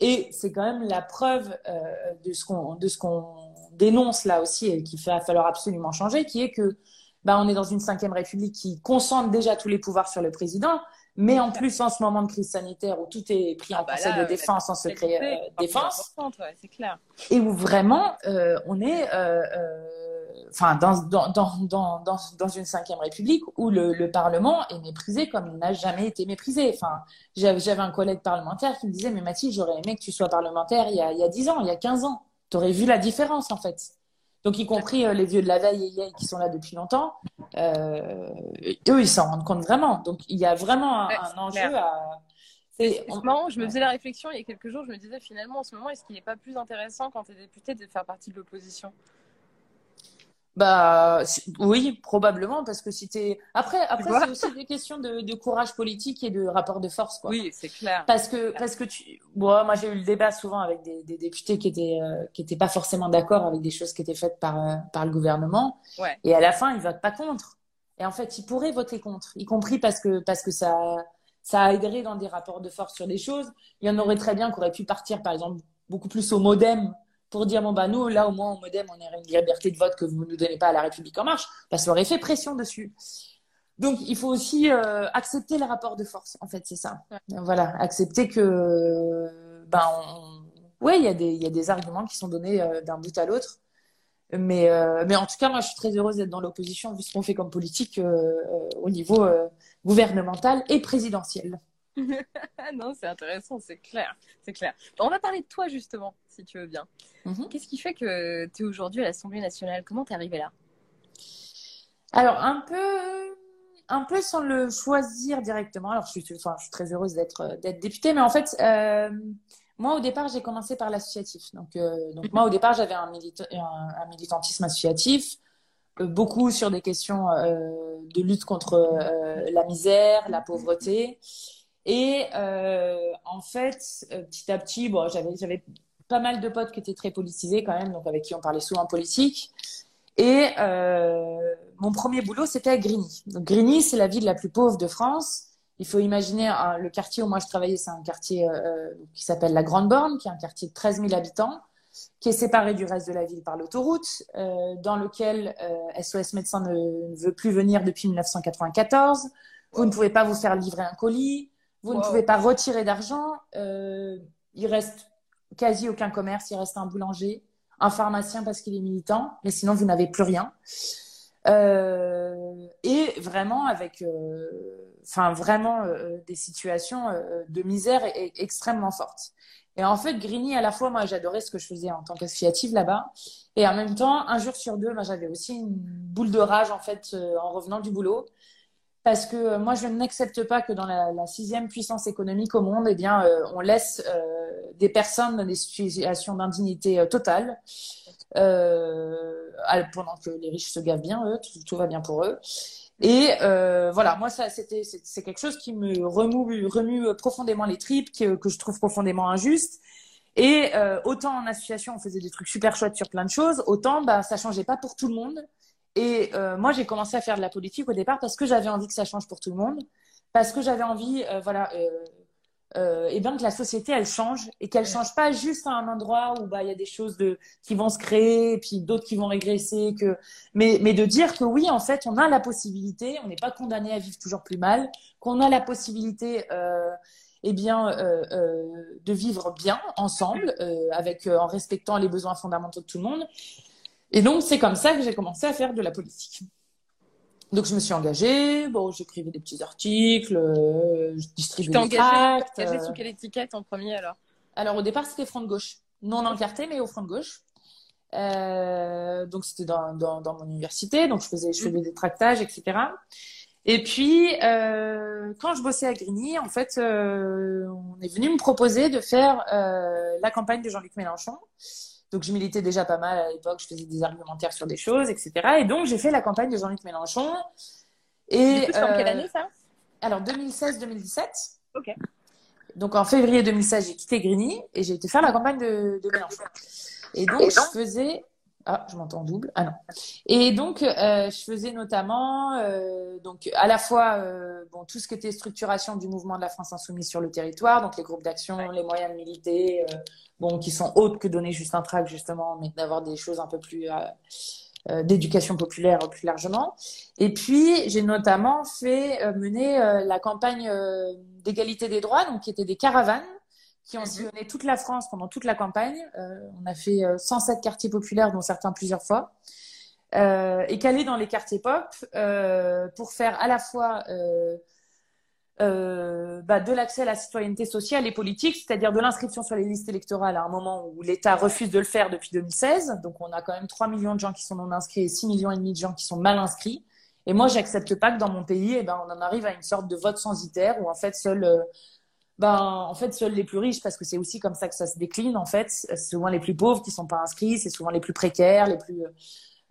Et c'est quand même la preuve euh, de ce qu'on de ce qu'on dénonce là aussi et qu'il va falloir absolument changer, qui est que bah, on est dans une cinquième république qui concentre déjà tous les pouvoirs sur le président, mais en plus en ce moment de crise sanitaire où tout est pris en Ah bah conseil là, de euh, défense, en secret euh, défense importante, ouais, c'est clair. et où vraiment euh, on est euh, enfin dans, dans, dans, dans, dans, une cinquième république où le, le Parlement est méprisé comme il n'a jamais été méprisé. Enfin, j'avais j'avais un collègue parlementaire qui me disait mais Mathilde, j'aurais aimé que tu sois parlementaire il y a, il y a 10 ans, il y a 15 ans. Tu aurais vu la différence en fait. Donc y compris euh, les vieux de la veille et qui sont là depuis longtemps, euh, eux ils s'en rendent compte vraiment. Donc il y a vraiment un, Ouais, un c'est enjeu clair. à... c'est- C'est marrant, je me faisais la réflexion il y a quelques jours, je me disais finalement en ce moment, est-ce qu'il n'est pas plus intéressant quand tu es député de faire partie de l'opposition? Bah oui, probablement, parce que si t'es... Après, après c'est aussi des questions de, de courage politique et de rapport de force, quoi. Oui, c'est clair. Parce que, parce que tu... Bon, moi, j'ai eu le débat souvent avec des, des députés qui étaient, euh, qui étaient pas forcément d'accord avec des choses qui étaient faites par, euh, par le gouvernement. Ouais. Et à la fin, ils votent pas contre. Et en fait, ils pourraient voter contre, y compris parce que, parce que ça, ça aiderait dans des rapports de force sur des choses. Il y en aurait très bien qui auraient pu partir, par exemple, beaucoup plus au modem pour dire, bon, bah, nous, là, au moins, au modem, on aurait une liberté de vote que vous ne nous donnez pas à la République en marche. Parce ça aurait fait pression dessus. Donc, il faut aussi euh, accepter les rapports de force, en fait, c'est ça. Voilà, accepter que, ben, on... ouais, il y a des, il y a des arguments qui sont donnés euh, d'un bout à l'autre. Mais, euh, mais en tout cas, moi, je suis très heureuse d'être dans l'opposition, vu ce qu'on fait comme politique au niveau gouvernemental et présidentiel. <laughs> Non, c'est intéressant, c'est clair, c'est clair. On va parler de toi justement, si tu veux bien. Mhm. Qu'est-ce qui fait que tu es aujourd'hui à l'Assemblée nationale? Comment t'es arrivé là? Alors, un peu, un peu sans le choisir directement. Alors, je suis, enfin, je suis très heureuse d'être, d'être députée, mais en fait, euh, moi, au départ, j'ai commencé par l'associatif. Donc, euh, donc moi, au départ, j'avais un, milita- un, un militantisme associatif, euh, beaucoup sur des questions euh, de lutte contre euh, la misère, la pauvreté. Et euh, en fait, euh, petit à petit, bon, j'avais, j'avais pas mal de potes qui étaient très politisés quand même, donc avec qui on parlait souvent politique. Et euh, mon premier boulot, c'était à Grigny. Donc Grigny, c'est la ville la plus pauvre de France. Il faut imaginer euh, le quartier où moi je travaillais, c'est un quartier euh, qui s'appelle la Grande Borne, qui est un quartier de 13 000 habitants, qui est séparé du reste de la ville par l'autoroute, euh, dans lequel euh, SOS Médecins ne, ne veut plus venir depuis 1994. Vous ne pouvez pas vous faire livrer un colis, vous ne pouvez pas retirer d'argent. Euh, il reste quasi aucun commerce, il reste un boulanger, un pharmacien parce qu'il est militant, mais sinon vous n'avez plus rien. Euh, et vraiment avec, euh, enfin vraiment euh, des situations de misère e- extrêmement fortes. Et en fait, Grigny, à la fois, moi, j'adorais ce que je faisais en tant qu'associative là-bas, et en même temps, un jour sur deux, moi, j'avais aussi une boule de rage en fait euh, en revenant du boulot, parce que euh, moi, je n'accepte pas que dans la, la sixième puissance économique au monde, eh bien, euh, on laisse euh, des personnes dans des situations d'indignité euh, totale, euh, pendant que les riches se gavent bien, eux, tout, va bien pour eux. Et euh, voilà, moi, ça, c'était, c'est quelque chose qui me remue, remue profondément les tripes, que, je trouve profondément injuste. Et autant en association, on faisait des trucs super chouettes sur plein de choses, autant bah, ça changeait pas pour tout le monde. Et euh, moi, j'ai commencé à faire de la politique au départ parce que j'avais envie que ça change pour tout le monde, parce que j'avais envie, euh, voilà, euh, euh, et bien que la société elle change et qu'elle change pas juste à un endroit où bah il y a des choses de qui vont se créer, et puis d'autres qui vont régresser, que mais mais de dire que oui, en fait, on a la possibilité, on n'est pas condamné à vivre toujours plus mal, qu'on a la possibilité euh, eh bien, euh, euh, de vivre bien ensemble, euh, avec, euh, en respectant les besoins fondamentaux de tout le monde. Et donc, c'est comme ça que j'ai commencé à faire de la politique. Donc, je me suis engagée, bon, j'écrivais des petits articles, euh, je distribuais des engagé, tracts. engagé euh. sous quelle étiquette en premier alors? Alors, au départ, c'était front de gauche. Non encarté, mais au front de gauche. Euh, donc, c'était dans, dans, dans mon université. Donc, je faisais, je faisais des tractages, etc. Et puis, euh, quand je bossais à Grigny, en fait, on est venu me proposer de faire la campagne de Jean-Luc Mélenchon. Donc, je militais déjà pas mal à l'époque, je faisais des argumentaires sur des choses, etc. Et donc, j'ai fait la campagne de Jean-Luc Mélenchon. Et, Du coup, c'est en quelle euh, année ça? Alors, 2016-2017. Ok. Donc, en février 2016, j'ai quitté Grigny et j'ai été faire la campagne de, de Mélenchon. Et donc, je faisais... Ah, je m'entends en double. Ah non. Et donc, euh, je faisais notamment, euh, donc, à la fois, euh, bon, tout ce qui était structuration du mouvement de la France insoumise sur le territoire, donc les groupes d'action, les moyens de militer, euh, bon, qui sont autres que donner juste un tract, justement, mais d'avoir des choses un peu plus euh, euh, d'éducation populaire plus largement. Et puis, j'ai notamment fait euh, mener euh, la campagne euh, d'égalité des droits, donc qui étaient des caravanes qui ont sillonné toute la France pendant toute la campagne. Euh, on a fait euh, 107 quartiers populaires, dont certains plusieurs fois, euh, et calé dans les quartiers pop euh, pour faire à la fois euh, euh, bah, de l'accès à la citoyenneté sociale et politique, c'est-à-dire de l'inscription sur les listes électorales à un moment où l'État refuse de le faire depuis 2016. Donc on a quand même 3 millions de gens qui sont non inscrits et 6 millions et demi de gens qui sont mal inscrits. Et moi, j'accepte pas que dans mon pays, eh ben, on en arrive à une sorte de vote censitaire où en fait seuls, euh, ben, en fait seuls les plus riches, parce que c'est aussi comme ça que ça se décline en fait, c'est souvent les plus pauvres qui sont pas inscrits, c'est souvent les plus précaires, les plus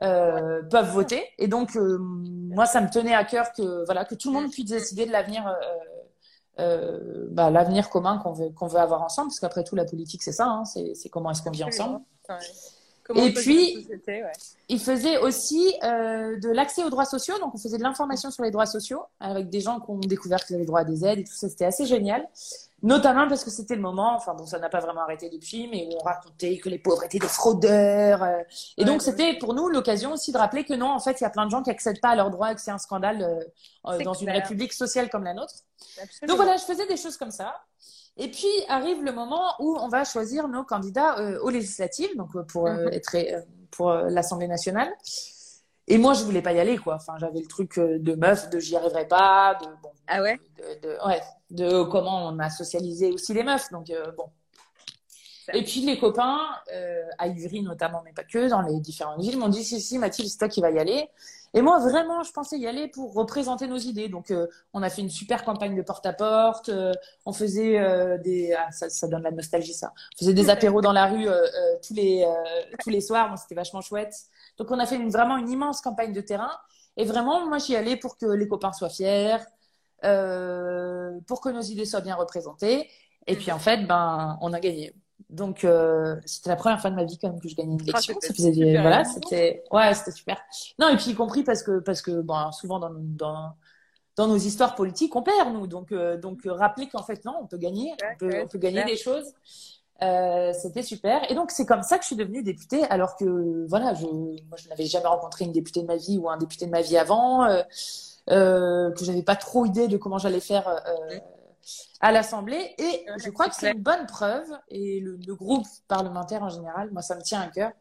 euh, peuvent voter. Et donc euh, moi, ça me tenait à cœur que voilà que tout le monde puisse décider de l'avenir. Euh, euh, bah, l'avenir commun qu'on veut qu'on veut avoir ensemble parce qu'après tout la politique c'est ça hein, c'est c'est comment est-ce qu'on vit ensemble. Comment Et puis- ouais. il faisait aussi euh, de l'accès aux droits sociaux, donc on faisait de l'information sur les droits sociaux avec des gens qui ont découvert qu'ils avaient droit à des aides et tout ça, c'était assez génial. Notamment parce que c'était le moment, enfin bon, ça n'a pas vraiment arrêté depuis, mais où on racontait que les pauvres étaient des fraudeurs. euh, et Ouais, donc ouais. c'était pour nous l'occasion aussi de rappeler que non, en fait, il y a plein de gens qui accèdent pas à leurs droits et que c'est un scandale euh, dans une république sociale comme la nôtre. Absolument. Donc voilà, je faisais des choses comme ça. Et puis arrive le moment où on va choisir nos candidats euh, aux législatives, donc euh, pour euh, Mhm. être pour l'Assemblée nationale. Et moi, je voulais pas y aller, quoi. Enfin, j'avais le truc de meuf, de j'y arriverai pas, de bon, Ah ouais? De, de- ouais, de comment on a socialisé aussi les meufs. Donc bon. Et puis les copains, euh, à Ivry notamment, mais pas que, dans les différentes villes, m'ont dit si, si, Mathilde, c'est toi qui vas y aller. Et moi, vraiment, je pensais y aller pour représenter nos idées. Donc, euh, on a fait une super campagne de porte-à-porte. euh, on faisait euh, des... Ah, ça, ça donne la nostalgie, ça. On faisait des apéros dans la rue euh, euh, tous, les, euh, tous les soirs. Bon, C'était vachement chouette. Donc, on a fait une, vraiment une immense campagne de terrain. Et vraiment, moi, j'y allais pour que les copains soient fiers, euh, pour que nos idées soient bien représentées. Et puis, en fait, ben, on a gagné. Donc, euh, c'était la première fois de ma vie quand même que je gagnais une élection. c'était ça faisait des- super. voilà, c'était ouais, c'était super. Non, et puis y compris parce que parce que bon, souvent dans dans dans nos histoires politiques, on perd nous. Donc euh, donc euh, rappeler qu'en fait non, on peut gagner, on peut, ouais, on peut gagner des choses. Euh, c'était super. Et donc c'est comme ça que je suis devenue députée, alors que voilà, je moi je n'avais jamais rencontré une députée de ma vie ou un député de ma vie avant, euh, euh, que j'avais pas trop idée de comment j'allais faire. euh, à l'Assemblée. Et je crois que c'est une bonne preuve, et le, le groupe parlementaire en général, moi ça me tient à cœur,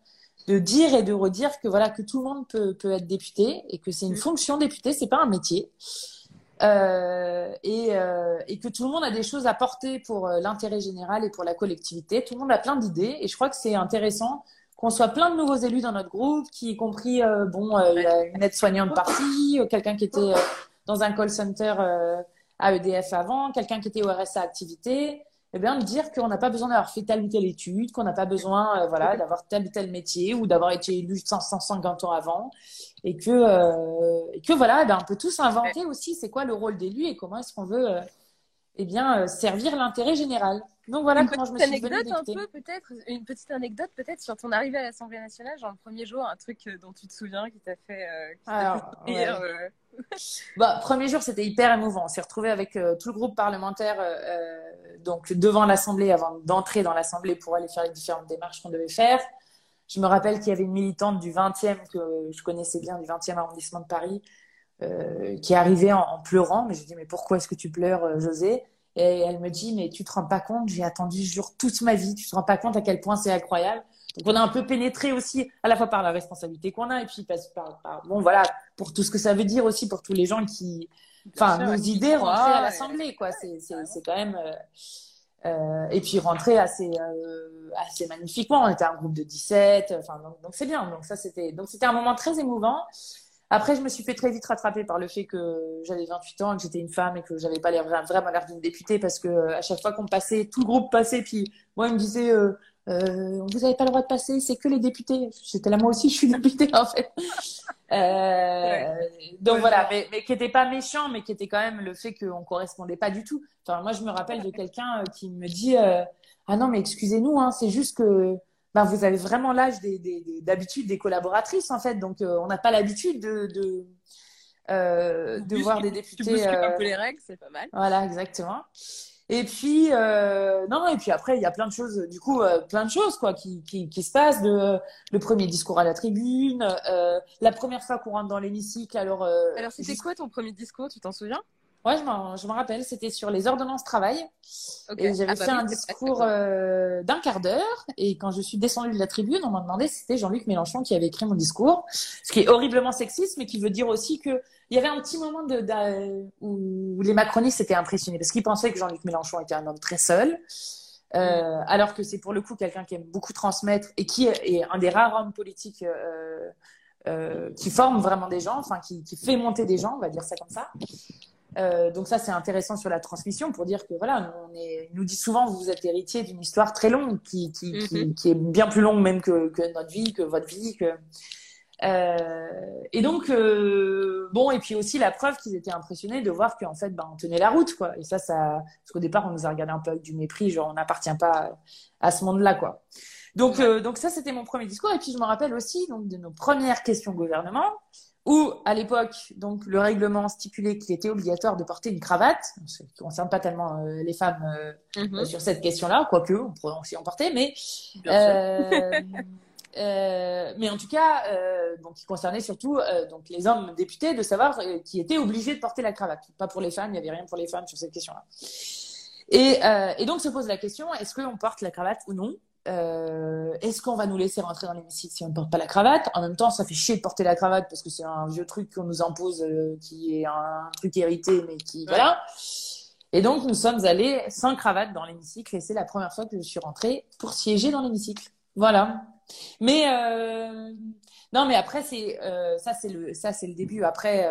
de dire et de redire que voilà que tout le monde peut, peut être député et que c'est une Mm. fonction député, c'est pas un métier. Euh, et, euh, et que tout le monde a des choses à porter pour euh, l'intérêt général et pour la collectivité. Tout le monde a plein d'idées et je crois que c'est intéressant qu'on soit plein de nouveaux élus dans notre groupe, qui y compris euh, bon, une aide-soignante partie, quelqu'un qui était dans un call center à EDF avant, quelqu'un qui était au RSA activité, eh bien de dire qu'on n'a pas besoin d'avoir fait telle ou telle étude, qu'on n'a pas besoin euh, voilà d'avoir tel ou tel métier ou d'avoir été élu 150 ans avant, et que euh, et que voilà, eh ben, on peut tous inventer aussi c'est quoi le rôle d'élu et comment est-ce qu'on veut euh, eh bien, servir l'intérêt général. Donc voilà une comment je me petite suis anecdote un députée. peu peut-être, une petite anecdote peut-être sur ton arrivée à l'Assemblée nationale, genre le premier jour, un truc euh, dont tu te souviens qui t'a fait, euh, qui Alors, fait rire, ouais. euh. <laughs> Bah, premier jour, c'était hyper émouvant. On s'est retrouvé avec euh, tout le groupe parlementaire donc devant l'Assemblée avant d'entrer dans l'Assemblée pour aller faire les différentes démarches qu'on devait faire. Je me rappelle qu'il y avait une militante du 20e que je connaissais bien, du 20e arrondissement de Paris, qui arrivée en, en pleurant. Mais je lui dis, mais pourquoi est-ce que tu pleures, José? Et elle me dit, mais tu te rends pas compte, j'ai attendu ce jour toute ma vie. Tu te rends pas compte à quel point c'est incroyable. Donc on a un peu pénétré aussi, à la fois par la responsabilité qu'on a, et puis par, par- bon voilà, pour tout ce que ça veut dire aussi pour tous les gens qui, enfin, nos idées à l'Assemblée, quoi. C'est, c'est, c'est quand même, euh, euh, et puis rentrer assez, euh, assez magnifiquement. On était un groupe de 17, enfin, donc, donc c'est bien. Donc ça, c'était, donc c'était un moment très émouvant. Après, je me suis fait très vite rattraper par le fait que j'avais 28 ans, que j'étais une femme et que j'avais pas l'air vraiment l'air d'une députée parce que euh, à chaque fois qu'on passait, tout le groupe passait, puis moi, il me disait, euh, euh, vous n'avez pas le droit de passer, c'est que les députés. J'étais là, moi aussi, je suis députée, en fait. Euh, Donc Ouais, voilà, mais, mais qui était pas méchant, mais qui était quand même le fait qu'on correspondait pas du tout. Enfin, moi, je me rappelle de quelqu'un qui me dit, ah non, mais excusez-nous, hein, c'est juste que ben, vous avez vraiment l'âge des, des, des- d'habitude des collaboratrices, en fait. Donc, euh, on n'a pas l'habitude de, de, euh, de voir tu- des Tu députés. bouscules un euh, peu les règles, c'est pas mal. voilà, exactement. Et puis, euh, non, et puis après, il y a plein de choses, du coup, euh, plein de choses, quoi, qui, qui, qui se passent. De, le premier discours à la tribune, euh, la première fois qu'on rentre dans l'hémicycle, alors. euh, Alors, c'était juste- quoi ton premier discours, tu t'en souviens? Ouais, je me rappelle, c'était sur les ordonnances travail. Ok. Et j'avais Ah bah fait oui, un discours euh, d'un quart d'heure. Et quand je suis descendue de la tribune, on m'a demandé si c'était Jean-Luc Mélenchon qui avait écrit mon discours. Ce qui est horriblement sexiste, mais qui veut dire aussi que il y avait un petit moment de, où les macronistes étaient impressionnés parce qu'ils pensaient que Jean-Luc Mélenchon était un homme très seul. Euh, alors que c'est pour le coup quelqu'un qui aime beaucoup transmettre et qui est un des rares hommes politiques euh, euh, qui forme vraiment des gens, enfin qui, qui fait monter des gens, on va dire ça comme ça. Euh, donc ça c'est intéressant sur la transmission pour dire que voilà, on est, nous dit souvent vous êtes héritier d'une histoire très longue qui, qui, qui, qui est bien plus longue même que, que notre vie, que votre vie, que euh, et donc euh, bon et puis aussi la preuve qu'ils étaient impressionnés de voir qu'en fait ben on tenait la route quoi. Et ça ça parce qu'au départ on nous a regardé un peu avec du mépris genre on n'appartient pas à, à ce monde là quoi. Donc euh, donc ça c'était mon premier discours. Et puis je me rappelle aussi donc de nos premières questions au gouvernement où à l'époque donc le règlement stipulait qu'il était obligatoire de porter une cravate ce qui ne concerne pas tellement euh, les femmes euh, Mhm. sur cette question-là quoique on pourrait aussi en porter mais euh, <laughs> euh, mais en tout cas, euh, donc, qui concernait surtout euh, donc les hommes députés de savoir qui étaient obligés de porter la cravate. Pas pour les femmes, il n'y avait rien pour les femmes sur cette question-là. Et, euh, et donc se pose la question est-ce qu'on porte la cravate ou non? Euh, Est-ce qu'on va nous laisser rentrer dans l'hémicycle si on ne porte pas la cravate? En même temps, ça fait chier de porter la cravate parce que c'est un vieux truc qu'on nous impose, euh, qui est un truc hérité, mais qui voilà. Et donc nous sommes allés sans cravate dans l'hémicycle et c'est la première fois que je suis rentrée pour siéger dans l'hémicycle. Voilà. Mais euh, non, mais après c'est ça c'est le ça c'est le début. Après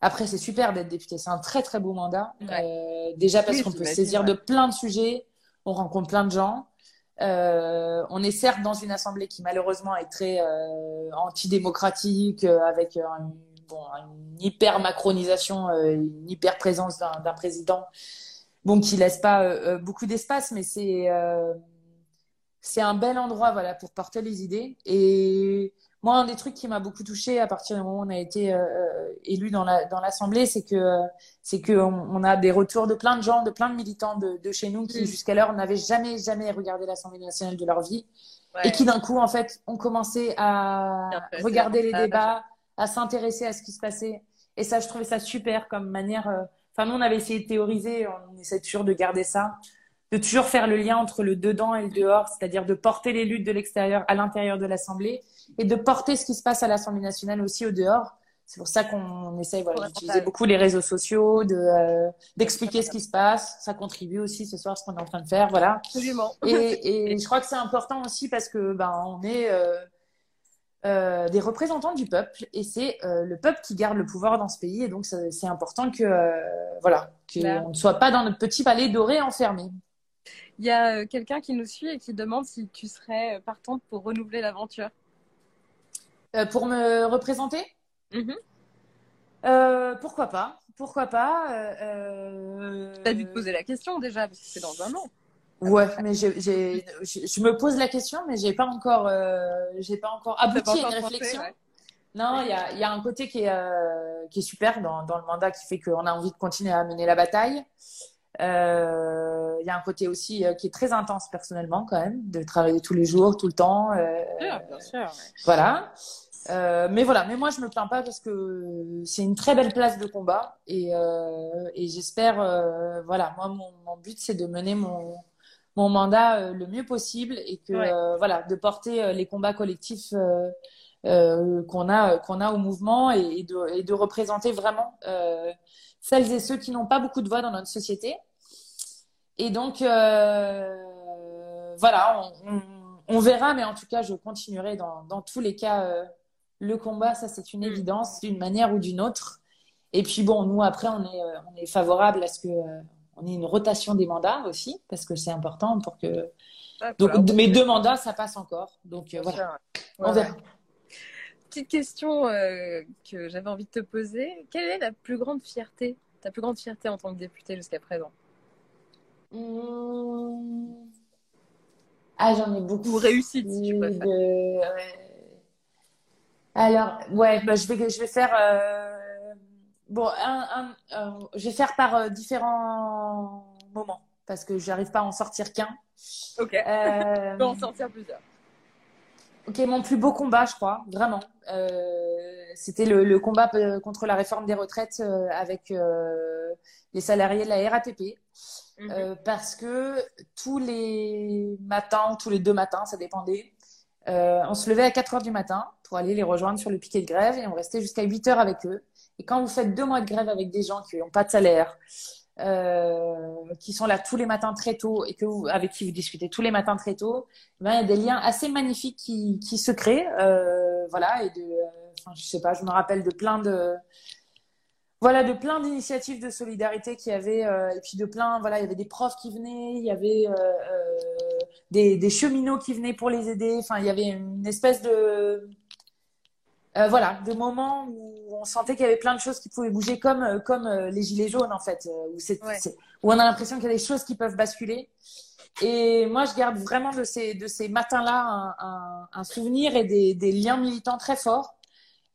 après c'est super d'être député. C'est un très très beau mandat. Déjà parce qu'on peut saisir ouais. de plein de sujets. On rencontre plein de gens. Euh, on est certes dans une assemblée qui malheureusement est très euh, antidémocratique, euh, avec euh, une, bon, une hyper macronisation, euh, une hyper présence d'un président, bon qui laisse pas beaucoup d'espace, mais c'est c'est un bel endroit voilà pour porter les idées. Et moi, un des trucs qui m'a beaucoup touchée à partir du moment où on a été euh, euh, élu dans la dans l'assemblée, c'est que c'est que on, on a des retours de plein de gens, de plein de militants de, de chez nous qui Mm. jusqu'alors n'avaient jamais jamais regardé l'Assemblée nationale de leur vie Ouais. et qui d'un coup en fait ont commencé à regarder les débats, à s'intéresser à ce qui se passait. Et ça, je trouvais ça super comme manière. euh, Enfin, nous, on avait essayé de théoriser, on essaie toujours de garder ça, de toujours faire le lien entre le dedans et le dehors, c'est-à-dire de porter les luttes de l'extérieur à l'intérieur de l'Assemblée et de porter ce qui se passe à l'Assemblée nationale aussi au dehors. C'est pour ça qu'on essaye voilà, d'utiliser beaucoup les réseaux sociaux, de euh, d'expliquer ce qui se passe. Ça contribue aussi ce soir ce qu'on est en train de faire, voilà. Absolument. Et, et je crois que c'est important aussi parce que ben on est euh, euh, des représentants du peuple et c'est le peuple qui garde le pouvoir dans ce pays et donc c'est important que voilà qu'on ne soit pas dans notre petit palais doré enfermé. Il y a quelqu'un qui nous suit et qui demande si tu serais partante pour renouveler l'aventure. Euh, pour me représenter, Mhm. euh, pourquoi pas pourquoi pas. Euh, T'as dû te poser la question déjà, parce que c'est dans un an. Ouais, mais je, je me pose la question, mais j'ai pas encore, j'ai pas encore abouti pas à une pensé, réflexion. ouais. Non, il y a, il y a un côté qui est, euh, qui est super dans, dans le mandat qui fait qu'on a envie de continuer à mener la bataille. Euh, Il y a un côté aussi euh, qui est très intense personnellement quand même, de travailler tous les jours, tout le temps. Bien sûr, bien sûr. ouais. voilà. Euh, mais voilà, mais moi je me plains pas parce que c'est une très belle place de combat et, euh, et j'espère, euh, voilà, moi mon, mon but c'est de mener mon, mon mandat euh, le mieux possible et que Ouais. euh, voilà, de porter les combats collectifs euh, euh, qu'on a qu'on a au mouvement et, et de, et de représenter vraiment euh, celles et ceux qui n'ont pas beaucoup de voix dans notre société. Et donc euh, voilà, on, on, on verra, mais en tout cas je continuerai dans, dans tous les cas euh, le combat, ça c'est une Mm. évidence d'une manière ou d'une autre. Et puis bon, nous après on est euh, on est favorable à ce que euh, on ait une rotation des mandats aussi parce que c'est important pour que Ouais, donc voilà. mes deux mandats ça passe encore. Donc euh, voilà, on verra. Petite question euh, que j'avais envie de te poser. Quelle est la plus grande fierté, ta plus grande fierté en tant que députée jusqu'à présent? Mmh. Ah, j'en ai beaucoup. Ou réussite, si tu de- préfères. ouais. Alors, ouais, bah, je vais, je vais faire. euh, Bon, un, un- un- je vais faire par euh, différents moments parce que j'arrive pas à en sortir qu'un. Ok. Euh, <laughs> On en sortir plusieurs. Ok, mon plus beau combat, je crois, vraiment. Euh, c'était le, le combat euh, contre la réforme des retraites euh, avec euh, les salariés de la RATP. Mhm. Euh, parce que tous les matins, ou tous les deux matins, ça dépendait, euh, on se levait à 4 heures du matin pour aller les rejoindre sur le piquet de grève et on restait jusqu'à 8 heures avec eux. Et quand vous faites deux mois de grève avec des gens qui n'ont pas de salaire, euh, qui sont là tous les matins très tôt et que avec qui vous discutez tous les matins très tôt, ben, il y a des liens assez magnifiques qui, qui se créent. Euh, voilà, et de, euh, je sais pas, je me rappelle de plein de, voilà, de plein d'initiatives de solidarité qu'il y avait, et puis de plein, voilà, il y avait des profs qui venaient, il y avait des, des cheminots qui venaient pour les aider. Enfin, il y avait une espèce de, euh, voilà, de moments où on sentait qu'il y avait plein de choses qui pouvaient bouger, comme euh, comme euh, les gilets jaunes en fait, euh, où c'est, Ouais. où on a l'impression qu'il y a des choses qui peuvent basculer. Et moi, je garde vraiment de ces de ces matins-là un, un, un souvenir et des, des liens militants très forts.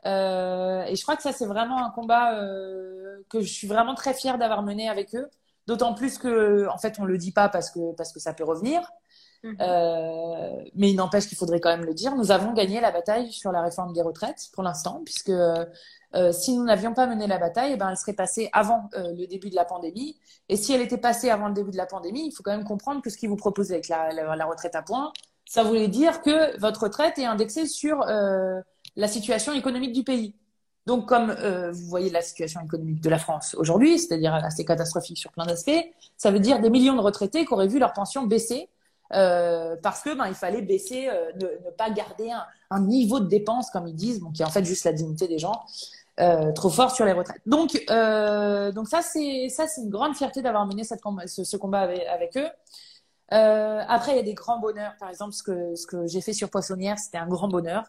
Euh, et je crois que ça, c'est vraiment un combat euh, que je suis vraiment très fière d'avoir mené avec eux. D'autant plus que, en fait, on le dit pas parce que parce que ça peut revenir. Mhm. Euh, mais il n'empêche qu'il faudrait quand même le dire. Nous avons gagné la bataille sur la réforme des retraites pour l'instant, puisque euh, si nous n'avions pas mené la bataille, eh ben, elle serait passée avant euh, le début de la pandémie. Et si elle était passée avant le début de la pandémie, il faut quand même comprendre que ce qu'ils vous proposent avec la, la, la retraite à points, ça voulait dire que votre retraite est indexée sur la situation économique du pays. Donc, comme euh, vous voyez la situation économique de la France aujourd'hui, c'est-à-dire assez catastrophique sur plein d'aspects, ça veut dire des millions de retraités qui auraient vu leur pension baisser euh, parce que ben, il fallait baisser, euh, ne, pas garder un, niveau de dépenses, comme ils disent, bon, qui est en fait juste la dignité des gens, euh, trop fort sur les retraites. Donc, euh, donc ça, c'est ça, c'est une grande fierté d'avoir mené cette ce combat avec, avec eux. Euh, après, il y a des grands bonheurs. Par exemple, ce que, ce que j'ai fait sur Poissonnière, c'était un grand bonheur.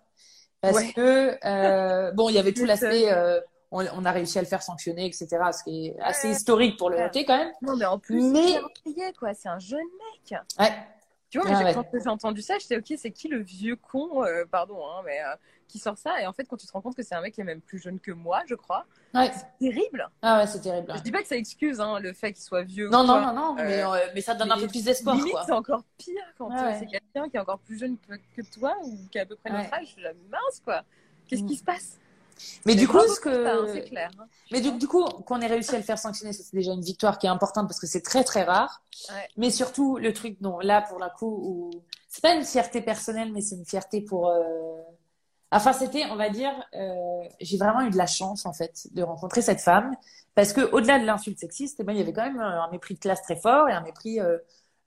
Parce Ouais. que, euh, bon, il y avait tout l'aspect, euh, on, on a réussi à le faire sanctionner, etc. Ce qui est assez historique pour le. RT quand même. Non, mais en plus, Mais- c'est un quoi. C'est un jeune mec. Ouais. Tu vois, Ah mais j'ai- ouais. quand j'ai entendu ça, j'étais ok, c'est qui le vieux con, euh, pardon, hein, mais euh, qui sort ça? Et en fait, quand tu te rends compte que c'est un mec qui est même plus jeune que moi, je crois, Ouais. c'est terrible. Ah ouais, c'est terrible. ouais. Je dis pas que ça excuse hein, le fait qu'il soit vieux. Non, non, quoi. non, non, Euh, mais, euh, mais ça donne un peu plus d'espoir, Limite, c'est encore pire quand euh, ouais. c'est quelqu'un qui est encore plus jeune que, que toi ou qui a à peu près notre âge. Je suis là, mince, quoi. Qu'est-ce Mm. qui se passe? Mais du coup, ce ça, hein, que, clair. hein. mais du, du coup, qu'on ait réussi à le faire sanctionner, c'est déjà une victoire qui est importante parce que c'est très très rare. Ouais. Mais surtout, le truc, non, là pour la coup, où c'est pas une fierté personnelle, mais c'est une fierté pour. euh, Enfin, c'était, on va dire, euh, j'ai vraiment eu de la chance en fait de rencontrer cette femme parce que au-delà de l'insulte sexiste, eh ben, il y avait quand même un mépris de classe très fort et un mépris euh,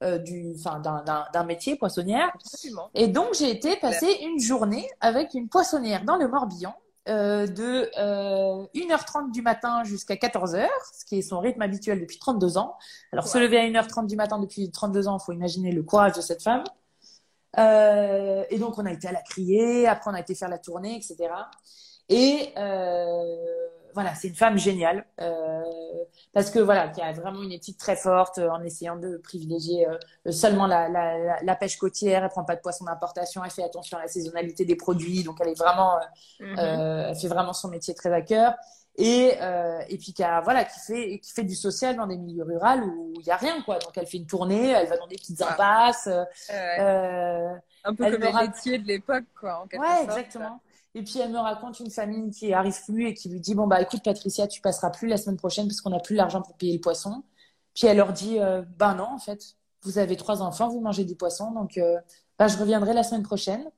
euh, du, d'un métier poissonnière. Absolument. Et donc, j'ai été passer une journée avec une poissonnière dans le Morbihan euh, de euh, 1h30 du matin jusqu'à 14h, ce qui est son rythme habituel depuis 32 ans. Alors, se lever à 1h30 du matin depuis 32 ans, il faut imaginer le courage de cette femme. Euh, et donc, on a été à la crier, après, on a été faire la tournée, etc. Et euh, voilà, c'est une femme géniale euh, parce que voilà, qui a vraiment une éthique très forte euh, en essayant de privilégier euh, seulement la, la, la, pêche côtière. Elle prend pas de poisson d'importation. Elle fait attention à la saisonnalité des produits. Donc elle est vraiment, euh, elle fait vraiment son métier très à cœur. Et, euh, et puis qui a, voilà, qui fait, qui fait du social dans des milieux ruraux où il y a rien quoi. Donc elle fait une tournée, elle va dans des petites Ouais. impasses. euh, euh, un peu comme me les laitiers de l'époque, quoi, en quelque Ouais, sorte. exactement. Et puis elle me raconte une famille qui arrive plus et qui lui dit bon bah écoute Patricia, tu passeras plus la semaine prochaine parce qu'on n'a plus l'argent pour payer le poisson. Puis elle leur dit euh, bah non en fait, vous avez trois enfants, vous mangez du poisson donc euh, bah, je reviendrai la semaine prochaine.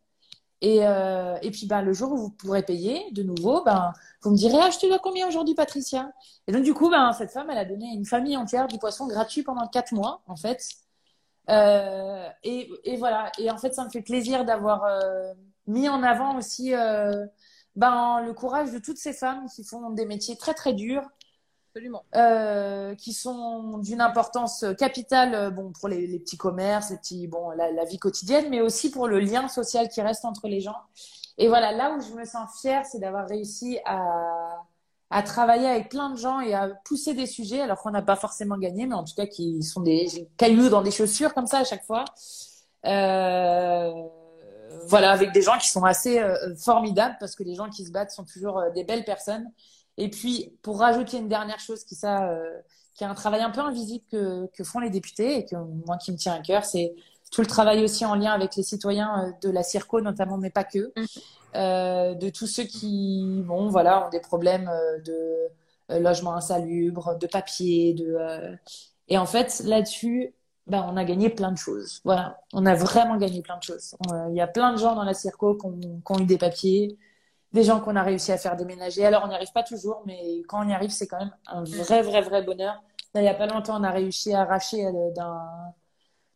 Et, euh, et puis bah, le jour où vous pourrez payer de nouveau, ben vous me direz ah je te dois combien aujourd'hui Patricia? Et donc du coup ben cette femme elle a donné à une famille entière du poisson gratuit pendant quatre mois en fait. Et, et voilà. Et en fait, ça me fait plaisir d'avoir mis en avant aussi euh, ben, le courage de toutes ces femmes qui font des métiers très très durs, Absolument. euh, qui sont d'une importance capitale euh, bon, pour les, les petits commerces, les petits, bon, la, la vie quotidienne, mais aussi pour le lien social qui reste entre les gens. Et voilà, là où je me sens fière, c'est d'avoir réussi à, à travailler avec plein de gens et à pousser des sujets, alors qu'on n'a pas forcément gagné, mais en tout cas qui sont des cailloux dans des chaussures comme ça à chaque fois. Euh, voilà, avec des gens qui sont assez euh, formidables parce que les gens qui se battent sont toujours euh, des belles personnes. Et puis, pour rajouter une dernière chose qui, ça, euh, qui est un travail un peu invisible que, que font les députés et que moi qui me tient à cœur, c'est tout le travail aussi en lien avec les citoyens de la CIRCO notamment, mais pas que, euh, de tous ceux qui, bon, voilà, ont des problèmes de logement insalubre, de papier, de euh, et en fait là-dessus, bah, on a gagné plein de choses. Voilà, on a vraiment gagné plein de choses. On- Il y a plein de gens dans la CIRCO qui ont, eu des papiers, des gens qu'on a réussi à faire déménager. Alors on n'y arrive pas toujours, mais quand on y arrive, c'est quand même un vrai, vrai, vrai bonheur. Il n'y a pas longtemps, on a réussi à arracher euh, d'un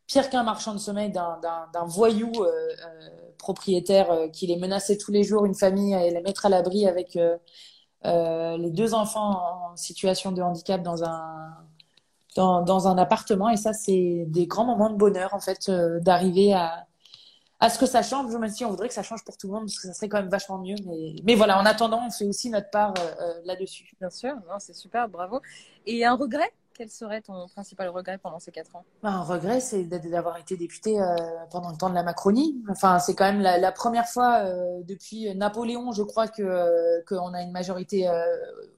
pire qu'un marchand de sommeil, d'un voyou euh, euh, propriétaire euh, qui les menaçait tous les jours, une famille, et les mettre à l'abri avec euh, euh, les deux enfants en situation de handicap dans un dans, dans un appartement. Et ça, c'est des grands moments de bonheur, en fait, euh, d'arriver à, à ce que ça change, même si on voudrait que ça change pour tout le monde, parce que ça serait quand même vachement mieux. Mais, mais voilà, en attendant, on fait aussi notre part euh, euh, là-dessus. Bien sûr, c'est super, bravo. Et un regret? Quel serait ton principal regret pendant ces quatre ans? Ben, un regret, c'est d'avoir été député euh, pendant le temps de la Macronie. Enfin, c'est quand même la, la première fois euh, depuis Napoléon, je crois, que euh, qu'on a une majorité euh,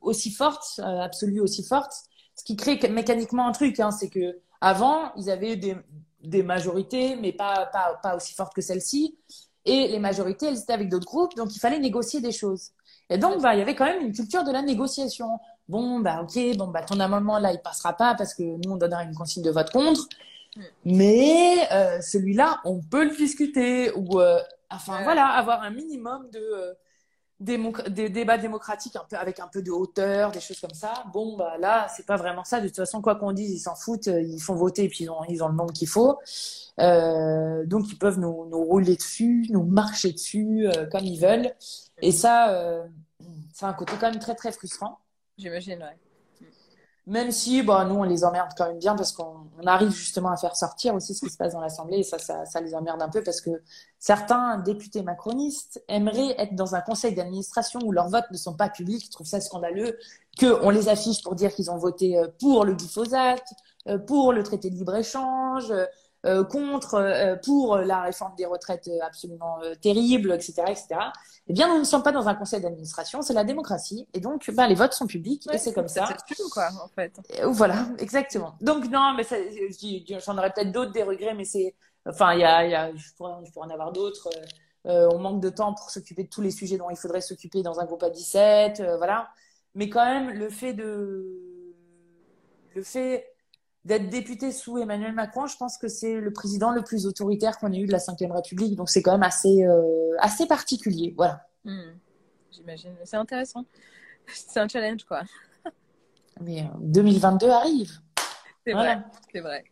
aussi forte, euh, absolue aussi forte. Ce qui crée que- mécaniquement un truc, hein, c'est que avant, ils avaient des, des majorités, mais pas, pas, pas aussi fortes que celle-ci. Et les majorités, elles étaient avec d'autres groupes, donc il fallait négocier des choses. Et donc, bah, il y avait quand même une culture de la négociation. Bon, bah, ok, bon, bah, ton amendement, là, il passera pas parce que nous, on donnera une consigne de vote contre. Mais euh, celui-là, on peut le discuter. Ou, euh, enfin, voilà, avoir un minimum de, euh, des débats démocratiques un peu, avec un peu de hauteur, des choses comme ça. Bon, bah, là, c'est pas vraiment ça. De toute façon, quoi qu'on dise, ils s'en foutent. euh, Ils font voter et puis ils ont, ils ont le nombre qu'il faut. Euh, donc, ils peuvent nous, nous rouler dessus, nous marcher dessus euh, comme ils veulent. Et ça, euh, c'est un côté quand même très, très frustrant. J'imagine, ouais. Même si, bah, nous, on les emmerde quand même bien parce qu'on on arrive justement à faire sortir aussi ce qui se passe dans l'Assemblée et ça, ça, les emmerde un peu parce que certains députés macronistes aimeraient être dans un conseil d'administration où leurs votes ne sont pas publics, ils trouvent ça scandaleux, qu'on les affiche pour dire qu'ils ont voté euh, pour le glyphosate, euh, pour le traité de libre-échange, euh, contre, euh, pour la réforme des retraites euh, absolument euh, terrible, etc., etc. Eh bien, nous ne sommes pas dans un conseil d'administration, c'est la démocratie et donc, ben, les votes sont publics et c'est comme ça. C'est tout, quoi, en fait. Euh, Voilà, exactement. Donc non, mais j'en aurais peut-être d'autres des regrets, mais c'est, enfin, il y a, il y a, je pourrais, je pourrais en avoir d'autres. Euh, euh, on manque de temps pour s'occuper de tous les sujets dont il faudrait s'occuper dans un groupe à 17, euh, voilà. Mais quand même, le fait de, le fait d'être député sous Emmanuel Macron, je pense que c'est le président le plus autoritaire qu'on ait eu de la Ve République, donc c'est quand même assez, euh, assez particulier, voilà. Hmm. J'imagine. C'est intéressant. <laughs> C'est un challenge, quoi. <laughs> Mais euh, 2022 arrive. C'est Voilà. vrai, c'est vrai.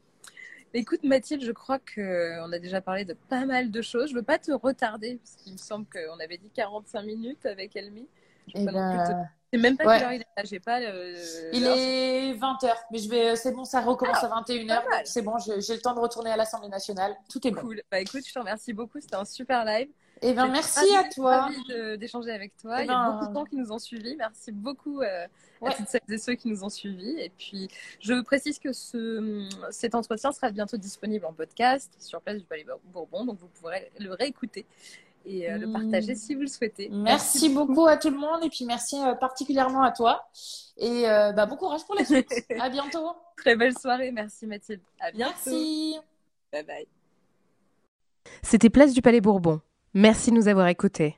Écoute Mathilde, je crois qu'on a déjà parlé de pas mal de choses. Je veux pas te retarder, parce qu'il me semble qu'on avait dit 45 minutes avec Elmi. Je veux Eh non plus te- sais même pas ouais. quelle heure il est j'ai pas le... Il est 20h, mais je vais, c'est bon, ça recommence Ah, à 21h, pas mal. donc c'est bon, j'ai le temps de retourner à l'Assemblée nationale. Tout est bon. Cool. Bah écoute, je te remercie beaucoup, c'était un super live. Eh ben, merci à toi. d'échanger avec toi. Eh Il y a ben, beaucoup de gens qui nous ont suivis. Merci beaucoup euh, à toutes celles et ceux qui nous ont suivis. Et puis, je précise que ce, cet entretien sera bientôt disponible en podcast sur Place du Palais Bourbon. Donc, vous pourrez le réécouter et euh, le partager hmm. si vous le souhaitez. Merci, beaucoup à tout le monde et puis merci euh, particulièrement à toi. Et bah, bon courage pour la suite. <laughs> à bientôt. Très belle soirée. Merci Mathilde. À bientôt. Merci. Bye bye. C'était Place du Palais Bourbon. Merci de nous avoir écoutés.